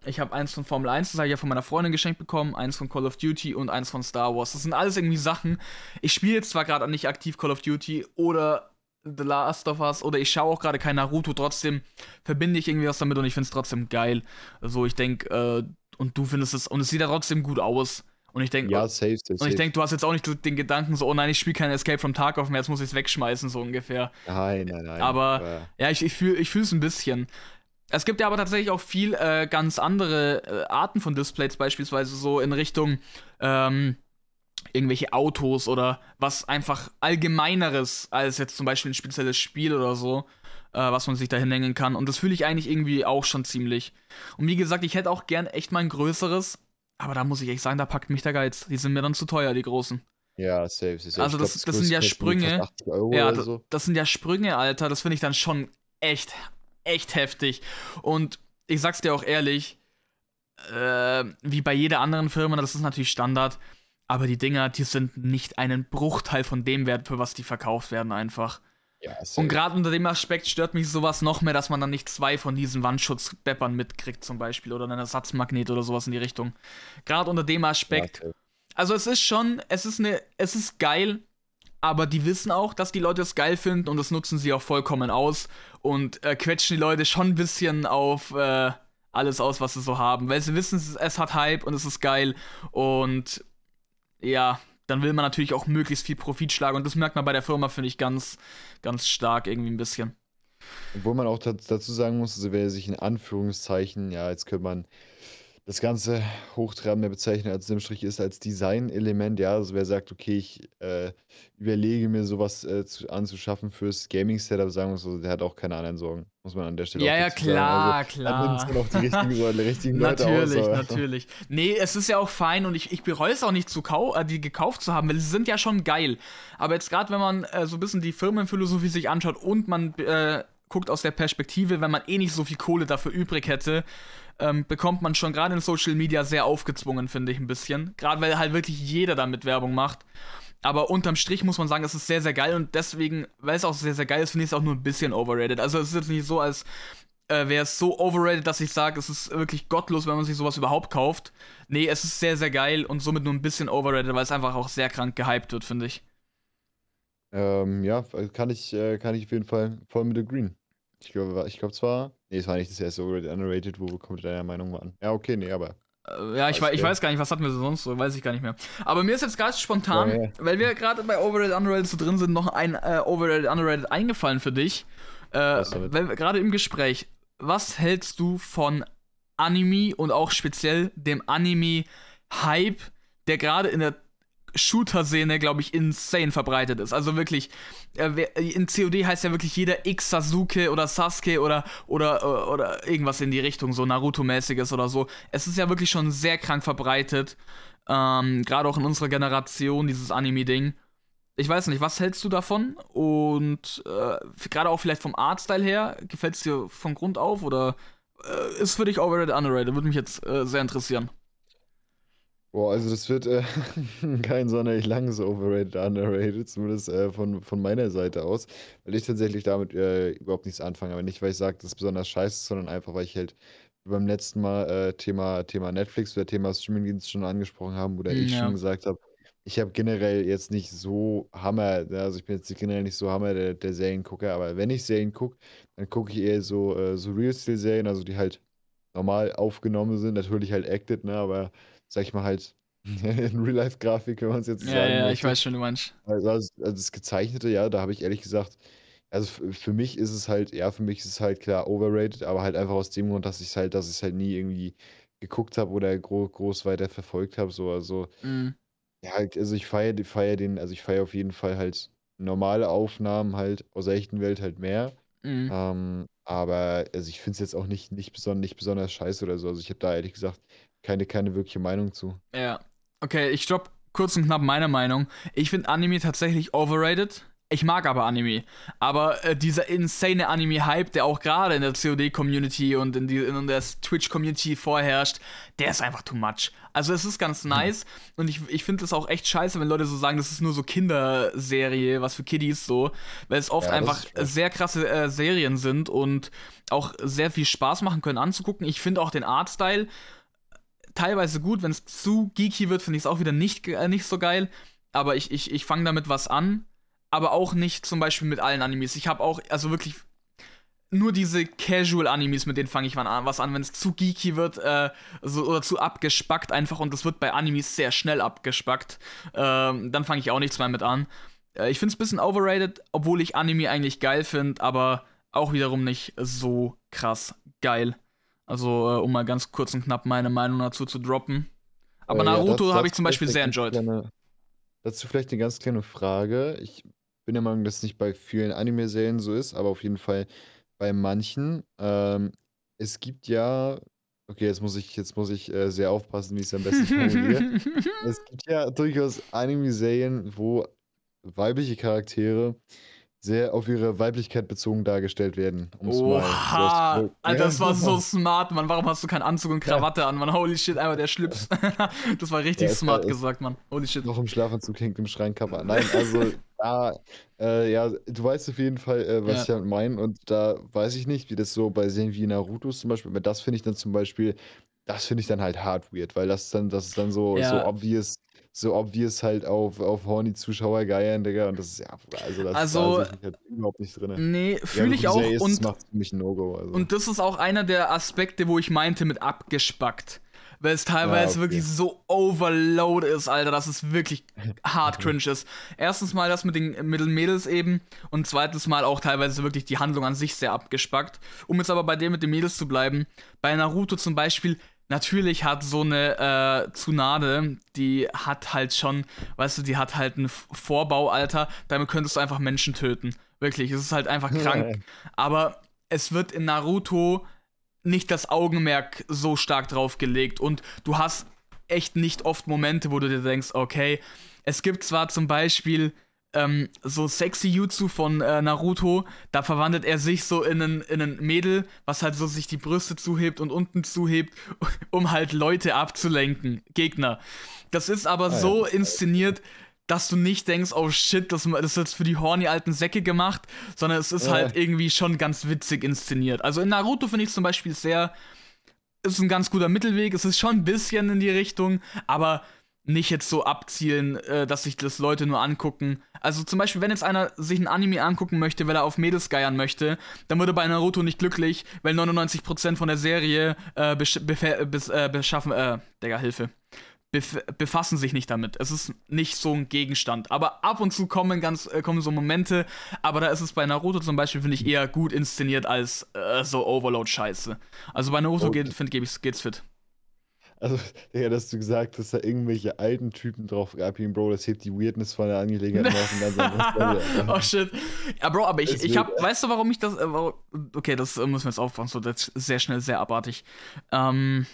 ich habe eins von Formel 1, das habe ich ja von meiner Freundin geschenkt bekommen, eins von Call of Duty und eins von Star Wars. Das sind alles irgendwie Sachen. Ich spiele jetzt zwar gerade nicht aktiv Call of Duty oder The Last of Us oder ich schaue auch gerade kein Naruto, trotzdem verbinde ich irgendwie was damit und ich finde es trotzdem geil. Also ich denke, äh, und du findest es, und es sieht ja trotzdem gut aus. Und ich denke, ja, safe, safe, und ich denke, du hast jetzt auch nicht den Gedanken so, oh nein, ich spiele kein Escape from Tarkov mehr, jetzt muss ich es wegschmeißen, so ungefähr. Nein, nein, nein. Aber, ja, ich, ich fühle ich es ein bisschen. Es gibt ja aber tatsächlich auch viel äh, ganz andere äh, Arten von Displays, beispielsweise so in Richtung ähm, irgendwelche Autos oder was einfach allgemeineres als jetzt zum Beispiel ein spezielles Spiel oder so, äh, was man sich da hinhängen kann. Und das fühle ich eigentlich irgendwie auch schon ziemlich. Und wie gesagt, ich hätte auch gern echt mal ein größeres, aber da muss ich echt sagen, da packt mich der Geiz. Die sind mir dann zu teuer, die großen. Ja, safe. safe. Also, das, glaub, das, das sind ja Sprünge. Ja, das, so. das sind ja Sprünge, Alter. Das finde ich dann schon echt echt heftig. Und ich sag's dir auch ehrlich, äh, wie bei jeder anderen Firma, das ist natürlich Standard, aber die Dinger, die sind nicht einen Bruchteil von dem Wert, für was die verkauft werden, einfach. Ja, und gerade unter dem Aspekt stört mich sowas noch mehr, dass man dann nicht zwei von diesen Wandschutzbeppern mitkriegt, zum Beispiel, oder einen Ersatzmagnet oder sowas in die Richtung. Gerade unter dem Aspekt. Ja, also es ist schon, es ist eine, es ist geil, aber die wissen auch, dass die Leute es geil finden und das nutzen sie auch vollkommen aus und äh, quetschen die Leute schon ein bisschen auf äh, alles aus, was sie so haben, weil sie wissen, es hat Hype und es ist geil und ja, dann will man natürlich auch möglichst viel Profit schlagen und das merkt man bei der Firma, finde ich, ganz, ganz stark irgendwie ein bisschen. Obwohl man auch dazu sagen muss, also wer sich in Anführungszeichen, ja, jetzt könnte man das Ganze hochtrabende bezeichnen als Simstrich ist als Design-Element, ja. Also wer sagt, okay, ich äh, überlege mir sowas äh, zu, anzuschaffen fürs Gaming-Setup, sagen wir so, der hat auch keine anderen Sorgen. Muss man an der Stelle Ja, ja, klar, also, klar. Dann noch die richtigen, die richtigen Leute Natürlich, aus, natürlich. Nee, es ist ja auch fein und ich, ich bereue es auch nicht, zu kau äh, die gekauft zu haben, weil sie sind ja schon geil. Aber jetzt gerade, wenn man äh, so ein bisschen die Firmenphilosophie sich anschaut und man äh, guckt aus der Perspektive, wenn man eh nicht so viel Kohle dafür übrig hätte, ähm, bekommt man schon gerade in Social Media sehr aufgezwungen, finde ich ein bisschen. Gerade weil halt wirklich jeder damit Werbung macht. Aber unterm Strich muss man sagen, es ist sehr, sehr geil und deswegen, weil es auch sehr, sehr geil ist, finde ich es auch nur ein bisschen overrated. Also es ist jetzt nicht so, als äh, wäre es so overrated, dass ich sage, es ist wirklich gottlos, wenn man sich sowas überhaupt kauft. Nee, es ist sehr, sehr geil und somit nur ein bisschen overrated, weil es einfach auch sehr krank gehypt wird, finde ich. Ähm, ja, kann ich, äh, kann ich auf jeden Fall voll mit agreeen. Ich glaube, ich glaube zwar, nee, es war nicht das erste Overrated Underrated, wo kommt deine Meinung mal an? Ja, okay, nee, aber. Äh, ja, ich, weiß, ich weiß gar nicht, was hatten wir sonst so, weiß ich gar nicht mehr. Aber mir ist jetzt gerade spontan, ja, ja. weil wir gerade bei Overrated Underrated so drin sind, noch ein äh, Overrated Underrated eingefallen für dich. Äh, gerade im Gespräch. Was hältst du von Anime und auch speziell dem Anime-Hype, der gerade in der Shooter-Szene, glaube ich, insane verbreitet ist. Also wirklich, äh, in COD heißt ja wirklich jeder X Sasuke oder Sasuke oder, oder, äh, oder irgendwas in die Richtung, so Naruto-mäßiges oder so. Es ist ja wirklich schon sehr krank verbreitet. Ähm, Gerade auch in unserer Generation, dieses Anime-Ding. Ich weiß nicht, was hältst du davon? Und äh, gerade auch vielleicht vom Artstyle her, gefällt es dir von Grund auf oder äh, ist für dich overrated, underrated? Würde mich jetzt äh, sehr interessieren. Boah, also das wird äh, kein sonderlich langes Overrated, Underrated, zumindest äh, von, von meiner Seite aus, weil ich tatsächlich damit äh, überhaupt nichts anfange. Aber nicht, weil ich sage, das ist besonders scheiße, sondern einfach, weil ich halt beim letzten Mal äh, Thema, Thema Netflix oder Thema Streamingdienst schon angesprochen haben, oder ich schon gesagt habe, ich habe generell jetzt nicht so Hammer, ne, also ich bin jetzt generell nicht so Hammer der, der Seriengucker, aber wenn ich Serien gucke, dann gucke ich eher so, äh, so Real-Style-Serien, also die halt normal aufgenommen sind, natürlich halt acted, ne, aber sag ich mal halt, in Real-Life-Grafik, wenn man es jetzt ja, sagen Ja, möchte. ich weiß schon, du meinst. Also, also das Gezeichnete, ja, da habe ich ehrlich gesagt, also für mich ist es halt, ja, für mich ist es halt klar overrated, aber halt einfach aus dem Grund, dass ich es halt, dass ich halt nie irgendwie geguckt habe oder gro groß weiter verfolgt habe, so, also, mhm. ja, halt, also ich feiere feier den, also ich feiere auf jeden Fall halt normale Aufnahmen halt aus der echten Welt halt mehr. Mhm. Ähm, aber also ich finde es jetzt auch nicht, nicht, beson nicht besonders scheiße oder so. Also ich habe da ehrlich gesagt keine, keine wirkliche Meinung zu. Ja. Okay, ich stopp kurz und knapp meine Meinung. Ich finde Anime tatsächlich overrated. Ich mag aber Anime. Aber äh, dieser insane Anime-Hype, der auch gerade in der COD-Community und in, die, in der Twitch-Community vorherrscht, der ist einfach too much. Also es ist ganz mhm. nice und ich, ich finde es auch echt scheiße, wenn Leute so sagen, das ist nur so Kinderserie, was für Kiddies so, weil es oft ja, einfach sehr krasse äh, Serien sind und auch sehr viel Spaß machen können anzugucken. Ich finde auch den Artstyle teilweise gut. Wenn es zu geeky wird, finde ich es auch wieder nicht, äh, nicht so geil. Aber ich, ich, ich fange damit was an. aber auch nicht zum Beispiel mit allen Animes. Ich habe auch, also wirklich nur diese Casual-Animes, mit denen fange ich an, was an, wenn es zu geeky wird äh, so, oder zu abgespackt einfach und das wird bei Animes sehr schnell abgespackt, ähm, dann fange ich auch nichts mehr mit an. Äh, ich finde es ein bisschen overrated, obwohl ich Anime eigentlich geil finde, aber auch wiederum nicht so krass geil. Also, äh, um mal ganz kurz und knapp meine Meinung dazu zu droppen. Aber äh, Naruto ja, habe ich zum Beispiel sehr enjoyed. Kleine, dazu vielleicht eine ganz kleine Frage. Ich bin der Meinung, dass es nicht bei vielen Anime-Serien so ist, aber auf jeden Fall bei manchen. Ähm, es gibt ja, okay, jetzt muss ich, jetzt muss ich äh, sehr aufpassen, wie ich es am besten formuliere. es gibt ja durchaus Anime-Serien, wo weibliche Charaktere sehr auf ihre Weiblichkeit bezogen dargestellt werden. Oha! Alter, das war so smart, Mann. Warum hast du keinen Anzug und Krawatte ja. an, Mann? Holy shit, einfach der Schlips. das war richtig ja, smart war, gesagt, Mann. Holy shit. Noch im Schlafanzug hängt im Schrein Kappa. Nein, also, da, äh, ja, du weißt auf jeden Fall, äh, was ja. ich damit meine. Und da weiß ich nicht, wie das so bei Serien wie Naruto zum Beispiel, aber das finde ich dann zum Beispiel, das finde ich dann halt hart weird, weil das dann, das ist dann so, so obvious so obvious halt auf, auf horny Zuschauer geiern, Digga. Und das ist ja, also das also, da halt überhaupt nicht drin. Nee, fühle ich auch. Ist, und, das macht für mich ein No-Go. Also. Und das ist auch einer der Aspekte, wo ich meinte mit abgespackt. Weil es teilweise ah, okay. wirklich so overload ist, Alter, dass es wirklich hart cringe ist. Erstens mal das mit den Mittelmädels eben und zweitens mal auch teilweise wirklich die Handlung an sich sehr abgespackt. Um jetzt aber bei dem mit den Mädels zu bleiben, bei Naruto zum Beispiel, natürlich hat so eine äh, Tsunade, die hat halt schon, weißt du, die hat halt ein Vorbaualter, damit könntest du einfach Menschen töten. Wirklich, es ist halt einfach krank. Aber es wird in Naruto nicht das Augenmerk so stark drauf gelegt und du hast echt nicht oft Momente, wo du dir denkst, okay, es gibt zwar zum Beispiel ähm, so sexy Jutsu von äh, Naruto, da verwandelt er sich so in ein, in ein Mädel, was halt so sich die Brüste zuhebt und unten zuhebt, um halt Leute abzulenken, Gegner. Das ist aber ah, so ja. inszeniert, dass du nicht denkst, oh shit, das, das ist jetzt für die horny alten Säcke gemacht, sondern es ist ja. halt irgendwie schon ganz witzig inszeniert. Also in Naruto finde ich zum Beispiel sehr, ist ein ganz guter Mittelweg, es ist schon ein bisschen in die Richtung, aber nicht jetzt so abzielen, äh, dass sich das Leute nur angucken. Also zum Beispiel, wenn jetzt einer sich ein Anime angucken möchte, weil er auf Mädels geiern möchte, dann würde bei Naruto nicht glücklich, weil 99% von der Serie äh, bis, äh, beschaffen, äh, Digga, Hilfe. Bef befassen sich nicht damit. Es ist nicht so ein Gegenstand. Aber ab und zu kommen ganz äh, kommen so Momente, aber da ist es bei Naruto zum Beispiel, finde ich, eher gut inszeniert als äh, so Overload-Scheiße. Also bei Naruto okay. geht, find, geht's fit. Also, Digga, dass du gesagt hast, da irgendwelche alten Typen drauf abhängen, Bro, das hebt die Weirdness von der Angelegenheit auf Oh shit. Ja, Bro, aber ich, ich hab, weißt du, warum ich das, äh, okay, das äh, müssen wir jetzt aufpassen, so das ist sehr schnell, sehr abartig. Ähm,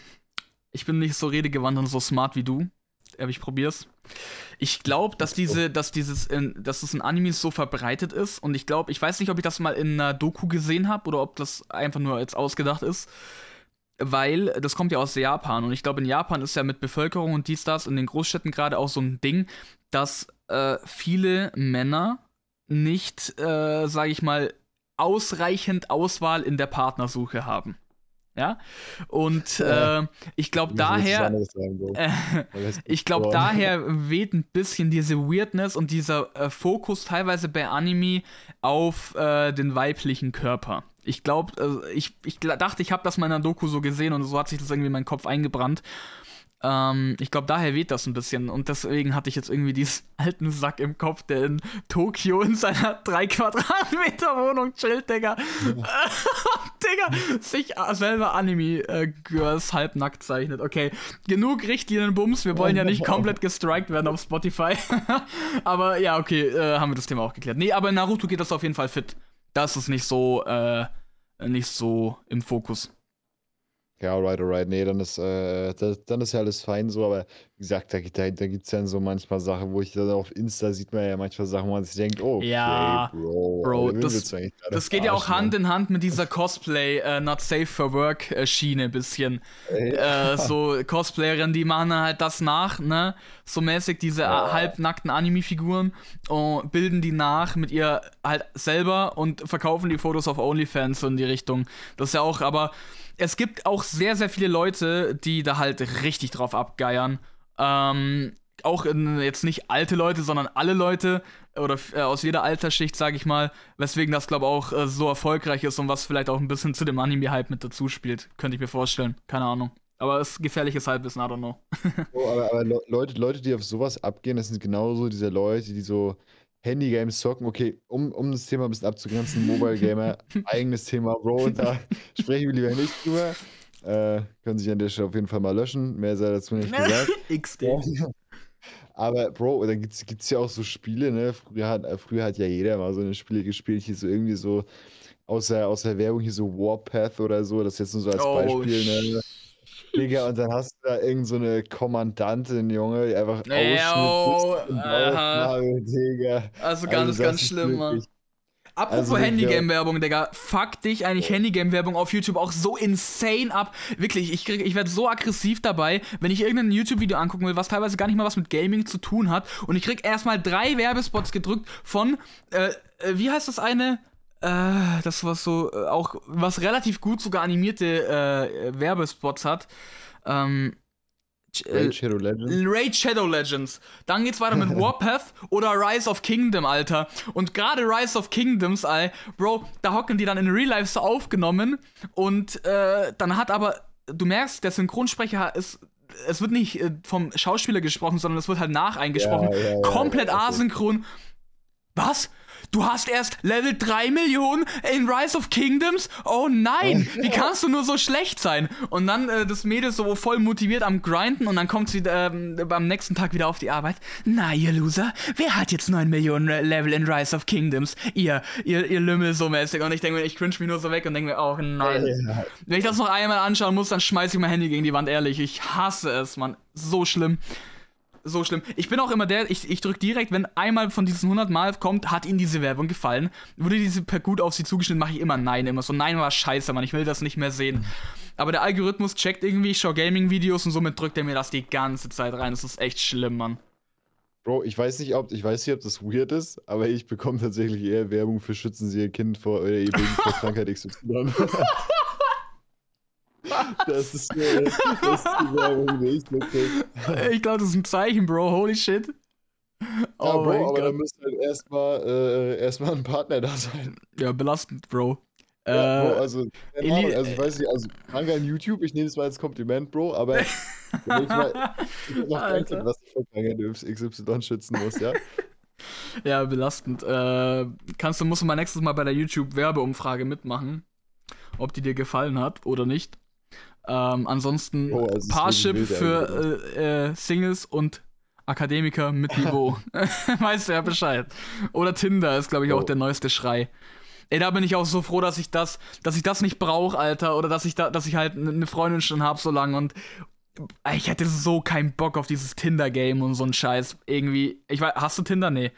ich bin nicht so redegewandt und so smart wie du, aber ich probier's. Ich glaube, dass diese, dass dieses, in, dass es in Animes so verbreitet ist und ich glaube, ich weiß nicht, ob ich das mal in einer Doku gesehen habe oder ob das einfach nur jetzt ausgedacht ist weil das kommt ja aus Japan und ich glaube, in Japan ist ja mit Bevölkerung und dies, das in den Großstädten gerade auch so ein Ding, dass äh, viele Männer nicht, äh, sage ich mal, ausreichend Auswahl in der Partnersuche haben. Ja, und äh, ich glaube daher, äh, ich glaube daher weht ein bisschen diese Weirdness und dieser äh, Fokus teilweise bei Anime auf äh, den weiblichen Körper. Ich glaube, also ich, ich dachte, ich habe das mal in einer Doku so gesehen und so hat sich das irgendwie in meinen Kopf eingebrannt. Ähm, ich glaube, daher weht das ein bisschen. Und deswegen hatte ich jetzt irgendwie diesen alten Sack im Kopf, der in Tokio in seiner 3 Quadratmeter Wohnung chillt, Digga. Ja. Digga, sich selber Anime-Girls halbnackt zeichnet. Okay, genug Richtlinien-Bums. Wir wollen ja nicht komplett gestrikt werden auf Spotify. aber ja, okay, äh, haben wir das Thema auch geklärt. Nee, aber in Naruto geht das auf jeden Fall fit das ist nicht so, äh, nicht so im Fokus. Ja, alright, alright. Nee, dann ist, äh, dann ist ja alles fein so, aber wie gesagt, da, da, da gibt es ja so manchmal Sachen, wo ich dann auf Insta sieht man ja manchmal Sachen, wo man sich denkt, oh, okay, ja, Bro, Bro das, das geht ja auch Hand in Hand mit dieser Cosplay uh, Not Safe for Work uh, Schiene ein bisschen. Ja. Äh, so Cosplayerinnen, die machen halt das nach, ne? So mäßig diese ja. halbnackten Anime-Figuren und bilden die nach mit ihr halt selber und verkaufen die Fotos auf OnlyFans so in die Richtung. Das ist ja auch, aber es gibt auch sehr, sehr viele Leute, die da halt richtig drauf abgeiern. Ähm, auch in, jetzt nicht alte Leute, sondern alle Leute oder äh, aus jeder Altersschicht, sage ich mal, weswegen das, glaube ich, auch äh, so erfolgreich ist und was vielleicht auch ein bisschen zu dem Anime-Hype mit dazu spielt. Könnte ich mir vorstellen. Keine Ahnung. Aber es ist gefährliches Halbwissen, I don't know. oh, aber, aber Leute, Leute, die auf sowas abgehen, das sind genauso diese Leute, die so Handy-Games zocken. Okay, um, um das Thema ein bisschen abzugrenzen, Mobile Gamer, eigenes Thema, Bro, da sprechen wir lieber nicht drüber. Äh, können sich an der Stelle auf jeden Fall mal löschen. Mehr sei dazu nicht gesagt. XD. Aber Bro, dann gibt es ja auch so Spiele, ne? Früher hat, äh, früher hat ja jeder mal so eine Spiele gespielt, hier so irgendwie so aus der, aus der Werbung hier so Warpath oder so, das jetzt nur so als oh, Beispiel, ne? Digga, und dann hast du da irgend so eine Kommandantin, Junge, die einfach Ey, oh, uh, Digga. Also ganz, also ganz schlimm, Mann. Apropos also, Handygame-Werbung, Digga. Fuck dich eigentlich Handygame-Werbung auf YouTube auch so insane ab. Wirklich, ich, ich werde so aggressiv dabei, wenn ich irgendein YouTube-Video angucken will, was teilweise gar nicht mal was mit Gaming zu tun hat. Und ich krieg erstmal drei Werbespots gedrückt von, äh, äh wie heißt das eine? Äh, das was so äh, auch, was relativ gut sogar animierte äh, Werbespots hat. Ähm, Raid Shadow Legends. Raid Shadow Legends. Dann geht's weiter mit Warpath oder Rise of Kingdom, Alter. Und gerade Rise of Kingdoms, Alter, Bro, da hocken die dann in Real Life so aufgenommen und äh, dann hat aber, du merkst, der Synchronsprecher ist es wird nicht äh, vom Schauspieler gesprochen, sondern es wird halt nacheingesprochen. Ja, ja, ja, Komplett asynchron. Was? Du hast erst Level 3 Millionen in Rise of Kingdoms? Oh nein, wie kannst du nur so schlecht sein? Und dann äh, das Mädel so voll motiviert am Grinden und dann kommt sie äh, am nächsten Tag wieder auf die Arbeit. Na, ihr Loser, wer hat jetzt 9 Millionen Level in Rise of Kingdoms? Ihr, ihr, ihr Lümmel so mäßig. Und ich denke mir, ich cringe mich nur so weg und denke mir, oh nein. Wenn ich das noch einmal anschauen muss, dann schmeiße ich mein Handy gegen die Wand, ehrlich. Ich hasse es, Mann. So schlimm so schlimm. Ich bin auch immer der, ich, ich drücke direkt, wenn einmal von diesen 100 Mal kommt, hat Ihnen diese Werbung gefallen, wurde diese per gut auf Sie zugeschnitten, mache ich immer Nein, immer so, Nein war scheiße, Mann, ich will das nicht mehr sehen. Aber der Algorithmus checkt irgendwie, ich schaue Gaming-Videos und somit drückt er mir das die ganze Zeit rein. Das ist echt schlimm, Mann. Bro, ich weiß nicht, ob ich weiß nicht, ob das weird ist, aber ich bekomme tatsächlich eher Werbung für schützen Sie Ihr Kind vor oder Ihr Baby vor Krankheit XY. Das ist, äh, das ist die Werbung nicht, okay. Ich glaube, das ist ein Zeichen, Bro. Holy shit. Oh ja, Bro, aber da müsste halt erstmal äh, erstmal ein Partner da sein. Ja, belastend, Bro. Ja, Bro, äh, also, Ahnung, also ich weiß nicht, also danke an YouTube, ich nehme es mal als Kompliment, Bro, aber ich mal, ich noch kein was ich vor Krankheit XY schützen muss, ja? Ja, belastend. Äh, kannst du, musst du mal nächstes Mal bei der YouTube-Werbeumfrage mitmachen, ob die dir gefallen hat oder nicht. Ähm, ansonsten oh, Parship für äh, äh, Singles und Akademiker mit Niveau. weißt du ja Bescheid. Oder Tinder ist, glaube ich, auch oh. der neueste Schrei. Ey, da bin ich auch so froh, dass ich das, dass ich das nicht brauche, Alter. Oder dass ich da, dass ich halt eine Freundin schon habe so lange und ich hätte so keinen Bock auf dieses Tinder-Game und so ein Scheiß. Irgendwie. Ich weiß, hast du Tinder? Nee.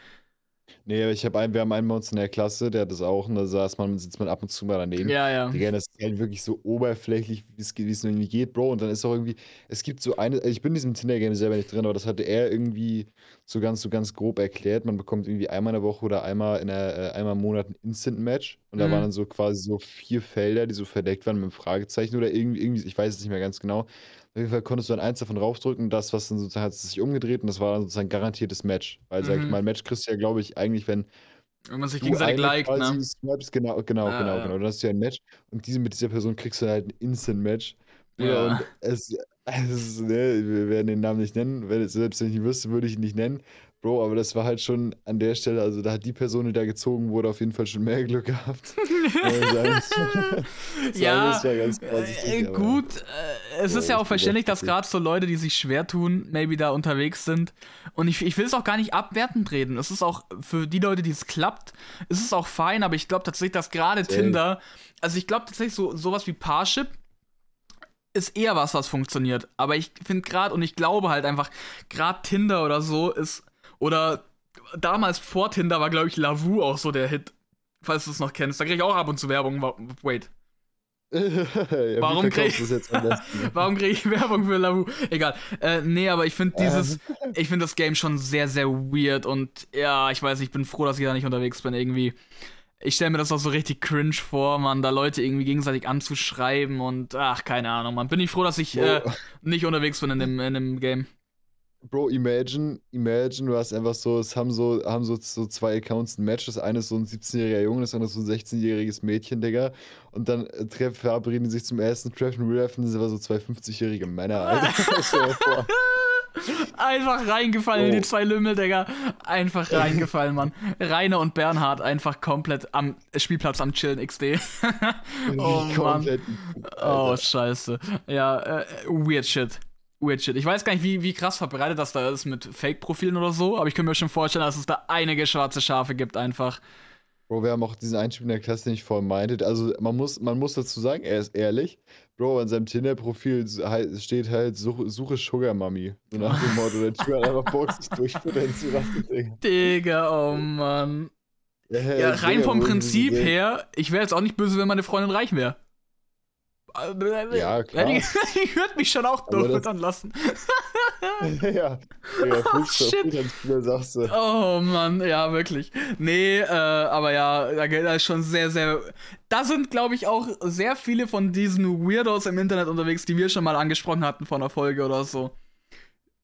Nee, ich habe einen, wir haben einen bei uns in der Klasse, der hat das auch, und da saß man, sitzt man ab und zu mal daneben. Ja, ja. Digga, das ist halt wirklich so oberflächlich, wie es, wie es irgendwie geht, Bro. Und dann ist auch irgendwie, es gibt so eine, ich bin in diesem Tinder-Game selber nicht drin, aber das hatte er irgendwie so ganz, so ganz grob erklärt. Man bekommt irgendwie einmal in der Woche oder einmal in der, äh, einmal im Monat ein Instant-Match. Und da mhm. waren dann so quasi so vier Felder, die so verdeckt waren mit einem Fragezeichen oder irgendwie, irgendwie, ich weiß es nicht mehr ganz genau. Auf jeden Fall konntest du dann eins davon raufdrücken, das, was dann sozusagen hat sich umgedreht und das war dann sozusagen garantiertes Match. Weil, mhm. sag ich mhm. mal, ein Match kriegst du ja, glaube ich, eigentlich, wenn. Wenn man sich gegenseitig liked, ne? Snaps, genau, genau, ah, genau, genau. Dann hast du ja ein Match und diese, mit dieser Person kriegst du halt ein Instant-Match. Ja. Und es, es ne, wir werden den Namen nicht nennen, wenn, selbst wenn ich ihn wüsste, würde ich ihn nicht nennen. Bro, aber das war halt schon an der Stelle, also da hat die Person, die da gezogen wurde, auf jeden Fall schon mehr Glück gehabt. ja, äh, gut. Äh, es ist ja auch verständlich, dass gerade so Leute, die sich schwer tun, maybe da unterwegs sind. Und ich, ich will es auch gar nicht abwertend reden. Es ist auch für die Leute, die es klappt, ist es auch fein, aber ich glaube tatsächlich, dass gerade Tinder, also ich glaube tatsächlich so sowas wie Parship, ist eher was, was funktioniert. Aber ich finde gerade, und ich glaube halt einfach, gerade Tinder oder so ist oder damals vor Tinder war, glaube ich, Lavu auch so der Hit. Falls du es noch kennst. Da kriege ich auch ab und zu Werbung. Wait. ja, warum kriege ich, warum krieg ich Werbung für Lavu? Egal. Äh, nee, aber ich finde dieses, ich finde das Game schon sehr, sehr weird und ja, ich weiß, ich bin froh, dass ich da nicht unterwegs bin irgendwie. Ich stelle mir das auch so richtig cringe vor, man, da Leute irgendwie gegenseitig anzuschreiben und ach, keine Ahnung, man. Bin ich froh, dass ich äh, nicht unterwegs bin in dem, in dem Game. Bro, imagine, imagine, du hast einfach so, es haben so, haben so, so zwei Accounts ein Match. Das eine ist so ein 17-jähriger Junge, das andere ist so ein 16-jähriges Mädchen, Digga. Und dann äh, treffen, verabreden die sich zum ersten Treffen Life und sind aber so zwei 50-jährige Männer, Alter. Einfach reingefallen oh. in die zwei Lümmel, Digga. Einfach reingefallen, Mann. Rainer und Bernhard einfach komplett am Spielplatz am Chillen XD. oh Mann. Oh, scheiße. Ja, äh, weird shit. Weird shit. Ich weiß gar nicht, wie, wie krass verbreitet das da ist mit Fake-Profilen oder so, aber ich kann mir schon vorstellen, dass es da einige schwarze Schafe gibt einfach. Bro, wir haben auch diesen Einstieg in der Klasse nicht voll meintet. Also man muss, man muss dazu sagen, er ist ehrlich. Bro, an seinem Tinder-Profil steht halt, suche, suche Sugar Mami. So nach dem Motto, der hat einfach Bock, sich durchfüttern zu lassen, Digga. Digga, oh Mann. Ja, ja rein vom Prinzip her, ich wäre jetzt auch nicht böse, wenn meine Freundin reich wäre. Ja, klar. Ich, ich würde mich schon auch durchfüttern lassen. ja, ja, oh, shit. sagst du. Oh Mann, ja, wirklich. Nee, äh, aber ja, da, da ist schon sehr, sehr. Da sind, glaube ich, auch sehr viele von diesen Weirdos im Internet unterwegs, die wir schon mal angesprochen hatten von der Folge oder so.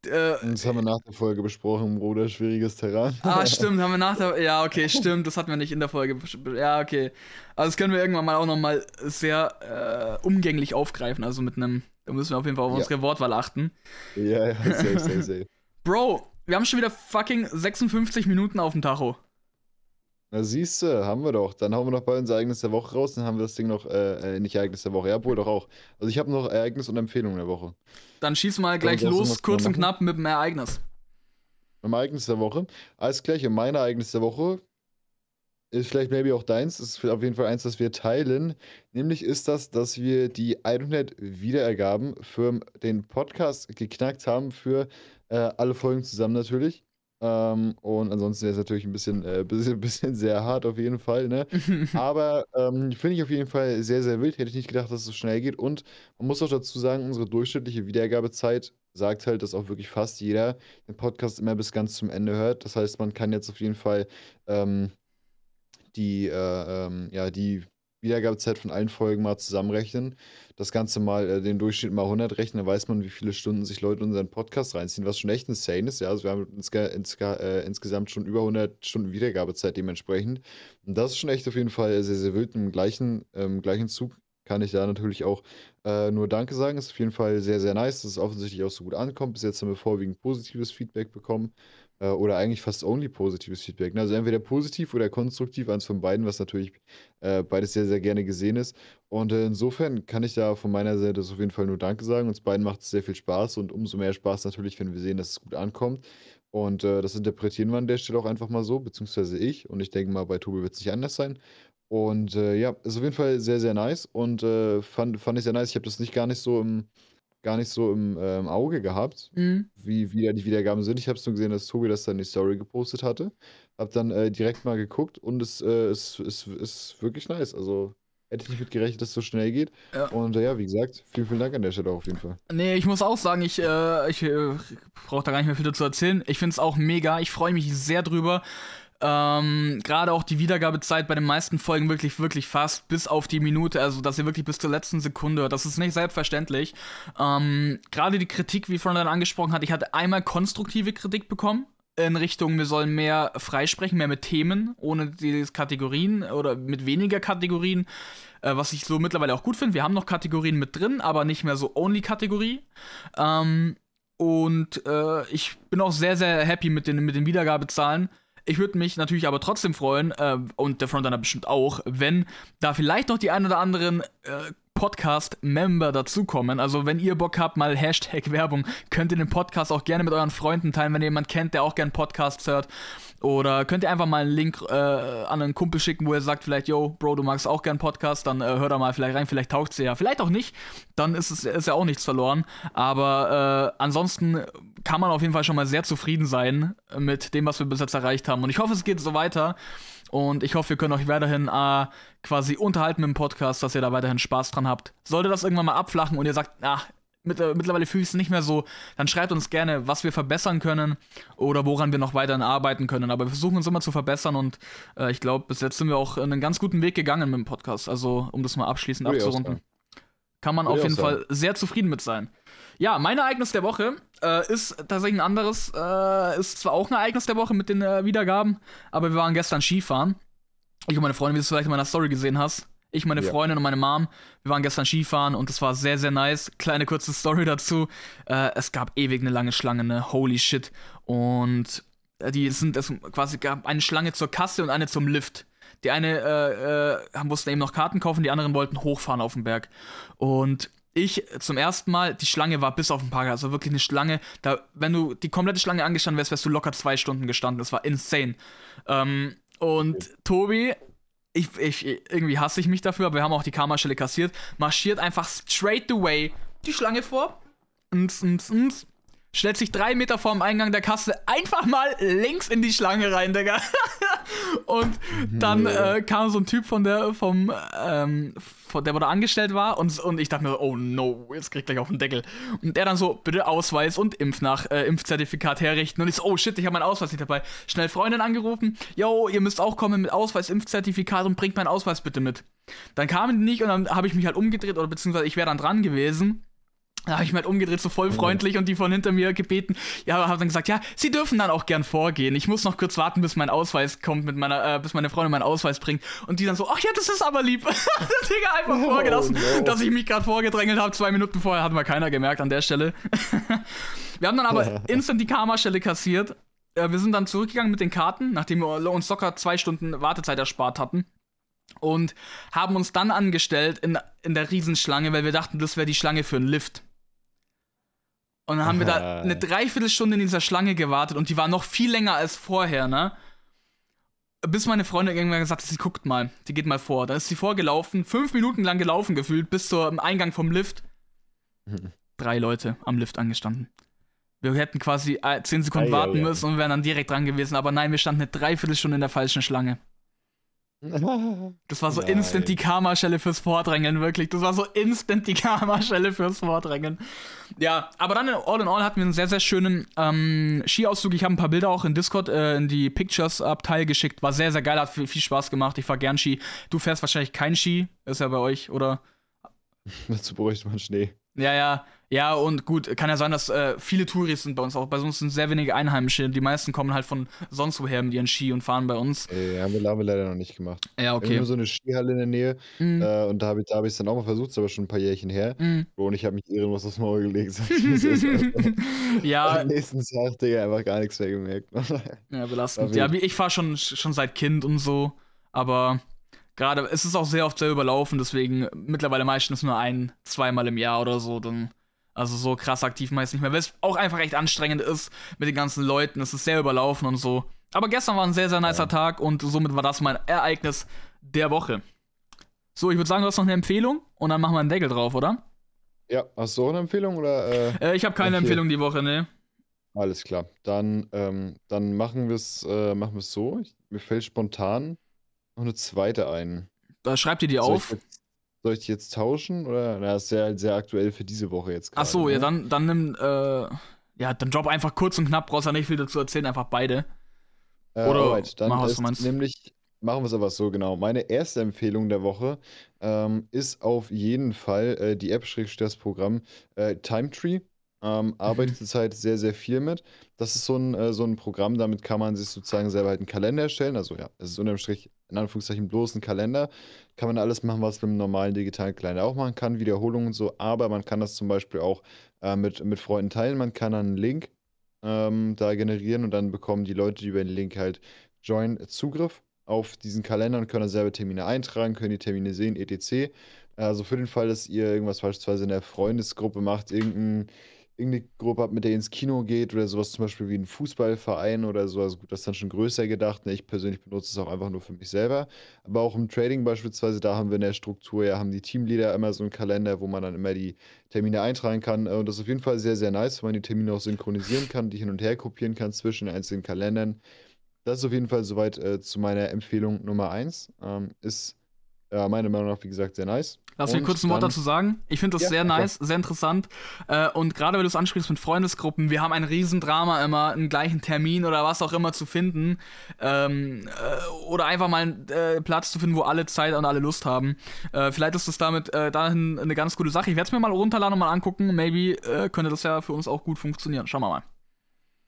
Äh, das haben wir nach der Folge besprochen, Bruder, schwieriges Terrain. Ah, stimmt, haben wir nach der. Ja, okay, stimmt, das hatten wir nicht in der Folge. Ja, okay. Also, das können wir irgendwann mal auch nochmal sehr äh, umgänglich aufgreifen. Also mit einem. Da müssen wir auf jeden Fall auf ja. unsere Wortwahl achten. Ja, ja, safe, safe, safe. Bro, wir haben schon wieder fucking 56 Minuten auf dem Tacho. Na siehst du, haben wir doch. Dann hauen wir noch bei unser Ereignis der Woche raus, dann haben wir das Ding noch, äh, äh nicht Ereignis der Woche, ja, wohl doch auch. Also ich habe noch Ereignis und Empfehlung der Woche. Dann schieß mal gleich los, kurz und knapp mit dem Ereignis. Mit dem Ereignis der Woche. Alles gleich, mein Ereignis der Woche ist vielleicht maybe auch deins, ist auf jeden Fall eins, das wir teilen. Nämlich ist das, dass wir die 100 Wiederergaben für den Podcast geknackt haben, für äh, alle Folgen zusammen natürlich. Ähm, und ansonsten ist es natürlich ein bisschen, äh, bisschen, bisschen sehr hart auf jeden Fall, ne? Aber ähm, finde ich auf jeden Fall sehr, sehr wild. Hätte ich nicht gedacht, dass es so schnell geht. Und man muss auch dazu sagen, unsere durchschnittliche Wiedergabezeit sagt halt, dass auch wirklich fast jeder den Podcast immer bis ganz zum Ende hört. Das heißt, man kann jetzt auf jeden Fall ähm, die, äh, ähm, ja, die Wiedergabezeit von allen Folgen mal zusammenrechnen. Das Ganze mal äh, den Durchschnitt mal 100 rechnen, dann weiß man, wie viele Stunden sich Leute in unseren Podcast reinziehen, was schon echt insane ist. Ja, also wir haben insge insge äh, insgesamt schon über 100 Stunden Wiedergabezeit dementsprechend. Und das ist schon echt auf jeden Fall sehr, sehr wild. Im gleichen, ähm, gleichen Zug kann ich da natürlich auch äh, nur Danke sagen. Ist auf jeden Fall sehr, sehr nice, dass es offensichtlich auch so gut ankommt. Bis jetzt haben wir vorwiegend positives Feedback bekommen. Äh, oder eigentlich fast only positives Feedback. Ne? Also entweder positiv oder konstruktiv, eins von beiden, was natürlich äh, beides sehr, sehr gerne gesehen ist. Und äh, insofern kann ich da von meiner Seite auf jeden Fall nur Danke sagen. Uns beiden macht es sehr viel Spaß und umso mehr Spaß natürlich, wenn wir sehen, dass es gut ankommt. Und äh, das interpretieren wir an der Stelle auch einfach mal so, beziehungsweise ich. Und ich denke mal, bei Tobi wird es nicht anders sein. Und äh, ja, ist auf jeden Fall sehr, sehr nice und fand, fand ich sehr nice. Ich habe das nicht gar nicht so im gar nicht so im, äh, im Auge gehabt, Mhm. wie wie die Wiedergaben sind. Ich habe es nur gesehen, dass Tobi das dann in die Story gepostet hatte. Habe dann, äh, direkt mal geguckt und es, äh, es es ist wirklich nice. Also, hätte ich nicht mit gerechnet, dass es so schnell geht. Ja. Und, äh, ja, wie gesagt, vielen, vielen Dank an der Stelle auf jeden Fall. Ne, ich muss auch sagen, ich, äh, ich äh, brauche da gar nicht mehr viel dazu erzählen. Ich finde es auch mega. Ich freue mich sehr drüber. Ähm, Gerade auch die Wiedergabezeit bei den meisten Folgen wirklich, wirklich fast bis auf die Minute, also dass ihr wirklich bis zur letzten Sekunde hört. Das ist nicht selbstverständlich. Ähm, Gerade die Kritik, wie Frontline angesprochen hat, ich hatte einmal konstruktive Kritik bekommen. In Richtung, wir sollen mehr freisprechen, mehr mit Themen, ohne diese Kategorien oder mit weniger Kategorien, äh, was ich so mittlerweile auch gut finde. Wir haben noch Kategorien mit drin, aber nicht mehr so Only-Kategorie. Ähm, und äh, ich bin auch sehr, sehr happy mit den, mit den Wiedergabezahlen. Ich würde mich natürlich aber trotzdem freuen, äh, und der Frontliner bestimmt auch, wenn da vielleicht noch die ein oder anderen äh, Podcast-Member dazukommen. Also wenn ihr Bock habt, mal Hashtag Werbung, könnt ihr den Podcast auch gerne mit euren Freunden teilen, wenn ihr jemanden kennt, der auch gerne Podcasts hört. Oder könnt ihr einfach mal einen Link äh, an einen Kumpel schicken, wo er sagt vielleicht, yo, Bro, du magst auch gern Podcast, dann äh, hör da mal vielleicht rein, vielleicht taugt es ja, vielleicht auch nicht, dann ist es ist ja auch nichts verloren. Aber äh, ansonsten kann man auf jeden Fall schon mal sehr zufrieden sein mit dem, was wir bis jetzt erreicht haben. Und ich hoffe, es geht so weiter. Und ich hoffe, wir können euch weiterhin äh, quasi unterhalten mit dem Podcast, dass ihr da weiterhin Spaß dran habt. Sollte das irgendwann mal abflachen und ihr sagt, ach, mit, äh, mittlerweile fühle ich es nicht mehr so, dann schreibt uns gerne, was wir verbessern können oder woran wir noch weiterhin arbeiten können. Aber wir versuchen uns immer zu verbessern und äh, ich glaube, bis jetzt sind wir auch einen ganz guten Weg gegangen mit dem Podcast. Also, um das mal abschließend abzurunden. Kann man auf jeden Fall sehr zufrieden mit sein. Ja, mein Ereignis der Woche äh, ist tatsächlich ein anderes. Äh, ist zwar auch ein Ereignis der Woche mit den äh, Wiedergaben, aber wir waren gestern Skifahren. Ich und meine Freundin, wie du es vielleicht in meiner Story gesehen hast. Ich, meine ja. Freundin und meine Mom, wir waren gestern Skifahren und es war sehr, sehr nice. Kleine kurze Story dazu. Äh, es gab ewig eine lange Schlange, ne? Holy shit. Und äh, die sind, es quasi gab eine Schlange zur Kasse und eine zum Lift. Die eine äh, äh, mussten eben noch Karten kaufen, die anderen wollten hochfahren auf den Berg. Und ich zum ersten Mal, die Schlange war bis auf den Park, also wirklich eine Schlange. Da, wenn du die komplette Schlange angestanden wärst, wärst du locker zwei Stunden gestanden. Das war insane. Ähm, und. Tobi, ich, ich, irgendwie hasse ich mich dafür, aber wir haben auch die Karma-Stelle kassiert, marschiert einfach straight away die Schlange vor. Ns, ns, ns, stellt sich drei Meter vorm Eingang der Kasse einfach mal links in die Schlange rein, Digga. und dann äh, kam so ein Typ von der, vom, ähm, der, der angestellt war, und, und ich dachte mir, oh no, jetzt kriegt gleich auf den Deckel. Und der dann so, bitte Ausweis und Impf nach, äh, Impfzertifikat herrichten. Und ich so, oh shit, ich habe meinen Ausweis nicht dabei. Schnell Freundin angerufen, yo, ihr müsst auch kommen mit Ausweis, Impfzertifikat und bringt meinen Ausweis bitte mit. Dann kamen die nicht und dann habe ich mich halt umgedreht, oder beziehungsweise ich wäre dann dran gewesen. Da habe ich mich halt umgedreht, so voll freundlich und die von hinter mir gebeten. Ja, habe dann gesagt, ja, sie dürfen dann auch gern vorgehen. Ich muss noch kurz warten, bis mein Ausweis kommt, mit meiner, äh, bis meine Freundin meinen Ausweis bringt. Und die dann so, ach ja, das ist aber lieb. Digga, einfach oh, vorgelassen, no. dass ich mich gerade vorgedrängelt habe. Zwei Minuten vorher hat mal keiner gemerkt an der Stelle. wir haben dann aber instant die Karma-Stelle kassiert. Äh, wir sind dann zurückgegangen mit den Karten, nachdem wir uns locker zwei Stunden Wartezeit erspart hatten und haben uns dann angestellt in, in der Riesenschlange, weil wir dachten, das wäre die Schlange für einen Lift. Und dann haben wir da eine Dreiviertelstunde in dieser Schlange gewartet und die war noch viel länger als vorher, ne? Bis meine Freundin irgendwann gesagt hat, sie guckt mal, die geht mal vor. Dann ist sie vorgelaufen, fünf Minuten lang gelaufen gefühlt, bis zum Eingang vom Lift. Drei Leute am Lift angestanden. Wir hätten quasi äh, zehn Sekunden warten müssen und wären dann direkt dran gewesen, aber nein, wir standen eine Dreiviertelstunde in der falschen Schlange. Das war so Nein. instant die Karma-Schelle fürs Vordrängeln, wirklich. Das war so instant die Karma-Schelle fürs Vordrängeln. Ja, aber dann all in all hatten wir einen sehr, sehr schönen ähm, Skiauszug. Ich habe ein paar Bilder auch in Discord äh, in die Pictures-Abteil geschickt. War sehr, sehr geil, hat viel, viel Spaß gemacht. Ich fahr gern Ski. Du fährst wahrscheinlich kein Ski, ist ja bei euch, oder? Dazu bräuchte man Schnee. Ja, ja. Ja, und gut, kann ja sein, dass äh, viele Touris sind bei uns auch. Bei uns sind sehr wenige Einheimische. Die meisten kommen halt von sonst woher mit ihren Ski und fahren bei uns. Ja, haben wir, haben wir leider noch nicht gemacht. Ja, okay. Wir haben nur so eine Skihalle in der Nähe. Mhm. Äh, und da habe ich es hab dann auch mal versucht, ist aber schon ein paar Jährchen her. Mhm. Und ich habe mich irgendwas aufs Maul gelegt. ja. Am nächsten Tag, Digga, einfach gar nichts mehr gemerkt. ja, belastend. Ja, ich fahre schon, schon seit Kind und so. Aber gerade, es ist auch sehr oft sehr überlaufen. Deswegen mittlerweile meistens nur ein, zweimal im Jahr oder so. Dann also so krass aktiv meist nicht mehr, weil es auch einfach echt anstrengend ist mit den ganzen Leuten. Es ist sehr überlaufen und so. Aber gestern war ein sehr, sehr nicer ja. Tag und somit war das mein Ereignis der Woche. So, ich würde sagen, du hast noch eine Empfehlung und dann machen wir einen Deckel drauf, oder? Ja, hast du auch eine Empfehlung oder? Äh, äh, ich habe keine okay. Empfehlung die Woche, ne. Alles klar. Dann, ähm, dann machen wir es äh, so. Ich, mir fällt spontan noch eine zweite ein. Da schreibt ihr die Soll auf. Ich, soll ich die jetzt tauschen? Oder? Na, das ist ja sehr aktuell für diese Woche jetzt gerade. Ach so, ne? ja, dann, dann nimm, äh, ja, dann drop einfach kurz und knapp, brauchst ja nicht viel dazu erzählen, einfach beide. Äh, Oder alright, dann mach, was du meinst. Nämlich, machen wir es aber so, genau. Meine erste Empfehlung der Woche ähm, ist auf jeden Fall äh, die App, das Programm äh, Timetree. Ähm, arbeite mhm. zurzeit sehr, sehr viel mit. Das ist so ein, äh, so ein Programm, damit kann man sich sozusagen selber halt einen Kalender erstellen. Also ja, es ist unterm Strich in Anführungszeichen bloß ein Kalender. Kann man alles machen, was man mit einem normalen digitalen Kalender auch machen kann, Wiederholungen und so. Aber man kann das zum Beispiel auch äh, mit, mit Freunden teilen. Man kann einen Link ähm, da generieren und dann bekommen die Leute, die über den Link halt join, Zugriff auf diesen Kalender und können dann selber Termine eintragen, können die Termine sehen, etc. Also für den Fall, dass ihr irgendwas beispielsweise in der Freundesgruppe macht, irgendein irgendeine Gruppe habt, mit der ihr ins Kino geht oder sowas zum Beispiel wie ein Fußballverein oder so. Also gut, das ist dann schon größer gedacht. Ne? Ich persönlich benutze es auch einfach nur für mich selber. Aber auch im Trading beispielsweise, da haben wir in der Struktur, ja, haben die Teamleader immer so einen Kalender, wo man dann immer die Termine eintragen kann. Und das ist auf jeden Fall sehr, sehr nice, weil man die Termine auch synchronisieren kann, die hin und her kopieren kann zwischen den einzelnen Kalendern. Das ist auf jeden Fall soweit äh, zu meiner Empfehlung Nummer 1. Ähm, ist äh, meiner Meinung nach, wie gesagt, sehr nice. Lass mich kurz ein Wort dazu sagen. Ich finde das ja, sehr nice, ja. sehr interessant. Äh, und gerade wenn du es ansprichst mit Freundesgruppen, wir haben ein Riesendrama immer, einen gleichen Termin oder was auch immer zu finden. Ähm, äh, oder einfach mal einen äh, Platz zu finden, wo alle Zeit und alle Lust haben. Äh, vielleicht ist das damit äh, dahin eine ganz gute Sache. Ich werde es mir mal runterladen und mal angucken. Maybe könnte das ja für uns auch gut funktionieren. Schauen wir mal.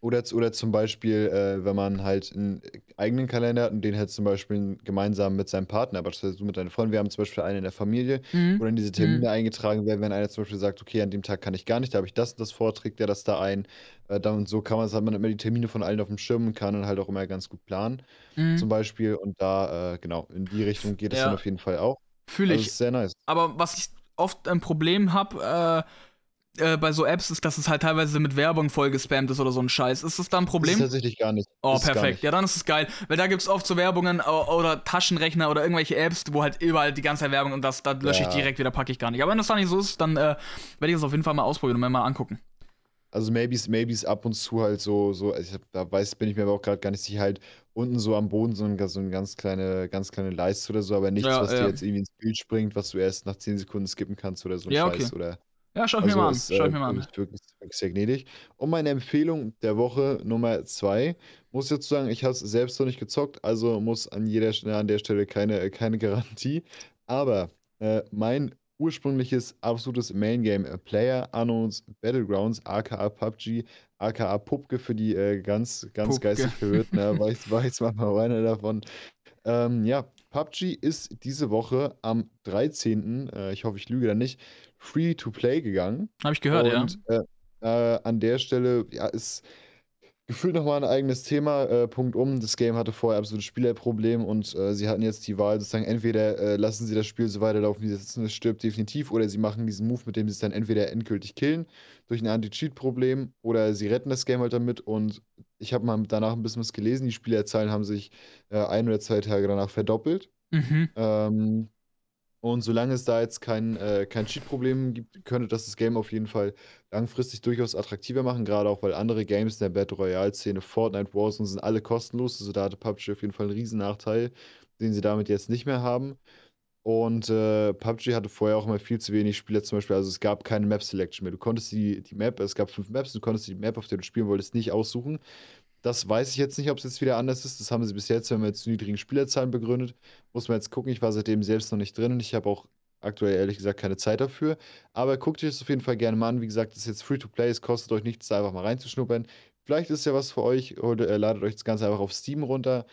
Oder, oder zum Beispiel, äh, wenn man halt einen eigenen Kalender hat und den halt zum Beispiel gemeinsam mit seinem Partner, beispielsweise du mit deinen Freunden, wir haben zum Beispiel einen in der Familie, mhm. wo dann diese Termine mhm. eingetragen werden, wenn einer zum Beispiel sagt, okay, an dem Tag kann ich gar nicht, da habe ich das und das vor, trägt der das da ein. Äh, dann und so kann man, hat man immer die Termine von allen auf dem Schirm und kann dann halt auch immer ganz gut planen, mhm. zum Beispiel. Und da, äh, genau, in die Richtung geht es ja. dann auf jeden Fall auch. Fühle also, ich. sehr nice. Aber was ich oft ein Problem habe, äh, äh, bei so Apps ist, dass es halt teilweise mit Werbung vollgespammt ist oder so ein Scheiß. Ist das da ein Problem? Das ist tatsächlich gar nicht. Oh, ist perfekt. Ja, dann ist es geil. Weil da gibt es oft so Werbungen oder Taschenrechner oder irgendwelche Apps, wo halt überall die ganze Zeit Werbung und das, da lösche ja. ich direkt wieder, packe ich gar nicht. Aber wenn das da nicht so ist, dann äh, werde ich das auf jeden Fall mal ausprobieren und mir mal angucken. Also maybe maybe ab und zu halt so, so also ich, da weiß, bin ich mir aber auch gerade gar nicht sicher, halt unten so am Boden so, ein, so eine ganz kleine, ganz kleine Leiste oder so, aber nichts, ja, was ja. dir jetzt irgendwie ins Bild springt, was du erst nach 10 Sekunden skippen kannst oder so ein ja, Scheiß. Okay. Oder ja, schau ich also mir mal an. Ist, schau ich mir mal an. Wirklich, wirklich sehr gnädig. Und meine Empfehlung der Woche Nummer zwei, muss jetzt sagen, ich habe es selbst noch nicht gezockt, also muss an jeder an der Stelle keine, keine Garantie. Aber äh, mein ursprüngliches absolutes Main Game äh, Player Unknowns Battlegrounds, aka PUBG, aka Pupke für die äh, ganz, ganz Pupke. geistig Verwirrten, ne? war, ich, war jetzt mal einer davon. Ähm, ja, PUBG ist diese Woche am 13., äh, ich hoffe, ich lüge da nicht, free to play gegangen. Habe ich gehört, und, ja. Äh, äh, an der Stelle ja, ist gefühlt nochmal ein eigenes Thema. Äh, Punkt um. Das Game hatte vorher absolutes Spielerproblem und äh, sie hatten jetzt die Wahl, sozusagen, entweder äh, lassen sie das Spiel so weiterlaufen, wie sie sitzen, es stirbt definitiv, oder sie machen diesen Move, mit dem sie es dann entweder endgültig killen durch ein Anti-Cheat-Problem oder sie retten das Game halt damit. Und ich habe mal danach ein bisschen was gelesen. Die Spielerzahlen haben sich äh, ein oder zwei Tage danach verdoppelt. Mhm. Ähm, und solange es da jetzt kein, äh, kein Cheat-Problem gibt, könnte das das Game auf jeden Fall langfristig durchaus attraktiver machen, gerade auch weil andere Games in der Battle Royale-Szene, Fortnite Wars und sind alle kostenlos. Also da hatte PUBG auf jeden Fall einen riesen Nachteil, den sie damit jetzt nicht mehr haben. Und äh, PUBG hatte vorher auch immer viel zu wenig Spieler zum Beispiel. Also es gab keine Map-Selection mehr. Du konntest die, die Map, es gab fünf Maps, du konntest die Map, auf der du spielen wolltest, nicht aussuchen. Das weiß ich jetzt nicht, ob es jetzt wieder anders ist. Das haben sie bis jetzt, wenn man jetzt zu niedrigen Spielerzahlen begründet. Muss man jetzt gucken. Ich war seitdem selbst noch nicht drin und ich habe auch aktuell ehrlich gesagt keine Zeit dafür. Aber guckt euch das auf jeden Fall gerne mal an. Wie gesagt, das ist jetzt free to play. Es kostet euch nichts, da einfach mal reinzuschnuppern. Vielleicht ist ja was für euch. Oder äh, ladet euch das Ganze einfach auf Steam runter.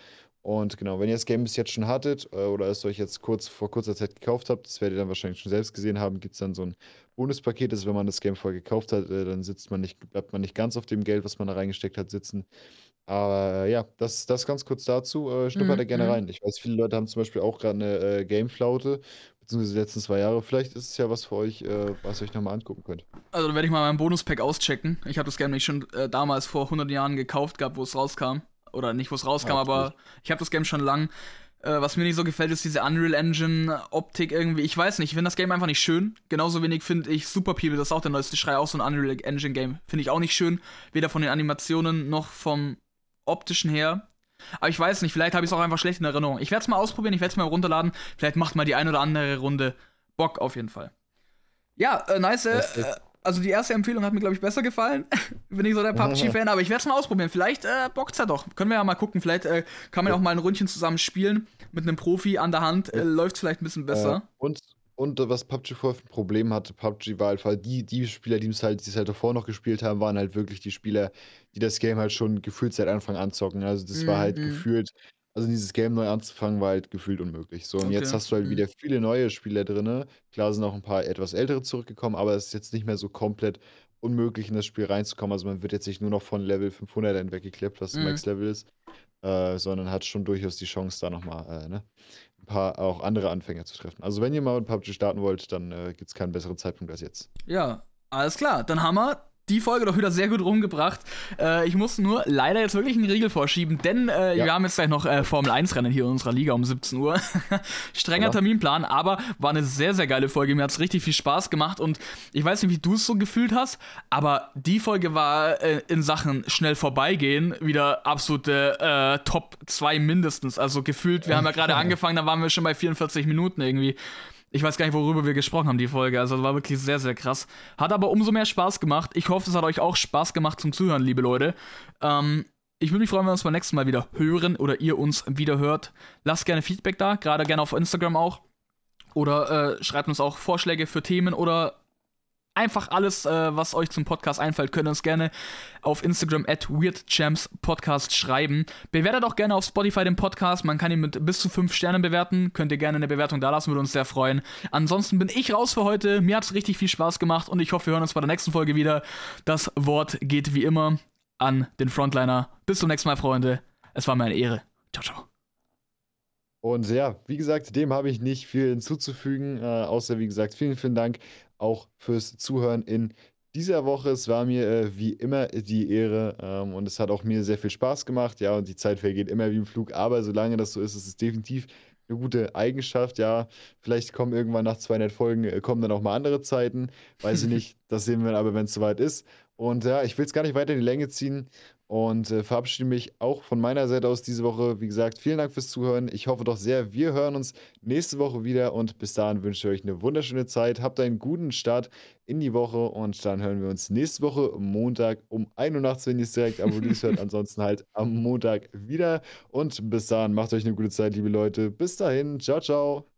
Und genau, wenn ihr das Game bis jetzt schon hattet äh, oder es euch jetzt kurz vor kurzer Zeit gekauft habt, das werdet ihr dann wahrscheinlich schon selbst gesehen haben, gibt es dann so ein Bonuspaket. Das ist, wenn man das Game vorher gekauft hat, äh, dann sitzt man nicht, bleibt man nicht ganz auf dem Geld, was man da reingesteckt hat, sitzen. Aber ja, das, das ganz kurz dazu. Äh, schnuppert da gerne mhm. rein. Ich weiß, viele Leute haben zum Beispiel auch gerade eine äh, Gameflaute, beziehungsweise die letzten zwei Jahre. Vielleicht ist es ja was für euch, äh, was ihr euch nochmal angucken könnt. Also, dann werde ich mal mein Bonuspack auschecken. Ich habe das Game nicht schon äh, damals vor 100 Jahren gekauft gehabt, wo es rauskam. Oder nicht, wo es rauskam, ah, aber ich habe das Game schon lang. Äh, was mir nicht so gefällt, ist diese Unreal Engine Optik irgendwie. Ich weiß nicht, ich finde das Game einfach nicht schön. Genauso wenig finde ich Super People, das ist auch der neueste Schrei, auch so ein Unreal Engine Game. Finde ich auch nicht schön. Weder von den Animationen noch vom optischen her. Aber ich weiß nicht, vielleicht habe ich es auch einfach schlecht in Erinnerung. Ich werde es mal ausprobieren, ich werde es mal runterladen. Vielleicht macht mal die ein oder andere Runde Bock auf jeden Fall. Ja, äh, nice. Äh, also die erste Empfehlung hat mir, glaube ich, besser gefallen. Bin ich so der PUBG-Fan, aber ich werde es mal ausprobieren. Vielleicht äh, bockt's ja doch. Können wir ja mal gucken. Vielleicht äh, kann man ja auch mal ein Rundchen zusammen spielen. Mit einem Profi an der Hand. Äh, Läuft vielleicht ein bisschen besser. Äh, und und was PUBG vorher für ein Problem hatte, PUBG war halt, die, die Spieler, die es halt, die es halt davor noch gespielt haben, waren halt wirklich die Spieler, die das Game halt schon gefühlt seit Anfang an zocken. Also das mhm. war halt mhm. gefühlt, also dieses Game neu anzufangen, war halt gefühlt unmöglich. So, und okay. jetzt hast du halt mhm. wieder viele neue Spieler drin. Klar sind auch ein paar etwas ältere zurückgekommen, aber es ist jetzt nicht mehr so komplett unmöglich in das Spiel reinzukommen. Also man wird jetzt nicht nur noch von Level 500 hinweggeklippt, was mhm. Max Level ist, äh, sondern hat schon durchaus die Chance, da nochmal äh, ne, ein paar auch andere Anfänger zu treffen. Also wenn ihr mal mit PUBG starten wollt, dann äh, gibt es keinen besseren Zeitpunkt als jetzt. Ja, alles klar. Dann haben wir die Folge doch wieder sehr gut rumgebracht. Äh, ich muss nur leider jetzt wirklich einen Riegel vorschieben, denn äh, ja. wir haben jetzt gleich noch äh, Formel 1-Rennen hier in unserer Liga um 17 Uhr. Strenger ja. Terminplan, aber war eine sehr, sehr geile Folge. Mir hat es richtig viel Spaß gemacht und ich weiß nicht, wie du es so gefühlt hast, aber die Folge war äh, in Sachen schnell vorbeigehen wieder absolute äh, Top 2 mindestens. Also gefühlt, wir haben ja gerade angefangen, da waren wir schon bei 44 Minuten irgendwie. Ich weiß gar nicht, worüber wir gesprochen haben, die Folge. Also, war wirklich sehr, sehr krass. Hat aber umso mehr Spaß gemacht. Ich hoffe, es hat euch auch Spaß gemacht zum Zuhören, liebe Leute. Ähm, ich würde mich freuen, wenn wir uns beim nächsten Mal wieder hören oder ihr uns wieder hört. Lasst gerne Feedback da, gerade gerne auf Instagram auch. Oder äh, schreibt uns auch Vorschläge für Themen oder einfach alles, äh, was euch zum Podcast einfällt, könnt ihr uns gerne auf Instagram at WeirdChampsPodcast schreiben. Bewertet auch gerne auf Spotify den Podcast. Man kann ihn mit bis zu fünf Sternen bewerten. Könnt ihr gerne eine Bewertung da lassen, würde uns sehr freuen. Ansonsten bin ich raus für heute. Mir hat es richtig viel Spaß gemacht und ich hoffe, wir hören uns bei der nächsten Folge wieder. Das Wort geht wie immer an den Frontliner. Bis zum nächsten Mal, Freunde. Es war mir eine Ehre. Ciao, ciao. Und ja, wie gesagt, dem habe ich nicht viel hinzuzufügen, äh, außer wie gesagt, vielen, vielen Dank auch fürs Zuhören in dieser Woche. Es war mir äh, wie immer die Ehre ähm, und es hat auch mir sehr viel Spaß gemacht. Ja, und die Zeit vergeht immer wie im Flug, aber solange das so ist, ist es definitiv eine gute Eigenschaft. Ja, vielleicht kommen irgendwann nach 200 Folgen, äh, kommen dann auch mal andere Zeiten. Weiß ich nicht, das sehen wir aber, wenn es soweit ist. Und ja, ich will es gar nicht weiter in die Länge ziehen und äh, verabschiede mich auch von meiner Seite aus diese Woche. Wie gesagt, vielen Dank fürs Zuhören. Ich hoffe doch sehr, wir hören uns nächste Woche wieder und bis dahin wünsche ich euch eine wunderschöne Zeit. Habt einen guten Start in die Woche und dann hören wir uns nächste Woche Montag um 1 Uhr nachts, wenn ihr es direkt Release hört. Ansonsten halt am Montag wieder und bis dahin macht euch eine gute Zeit, liebe Leute. Bis dahin, ciao, ciao.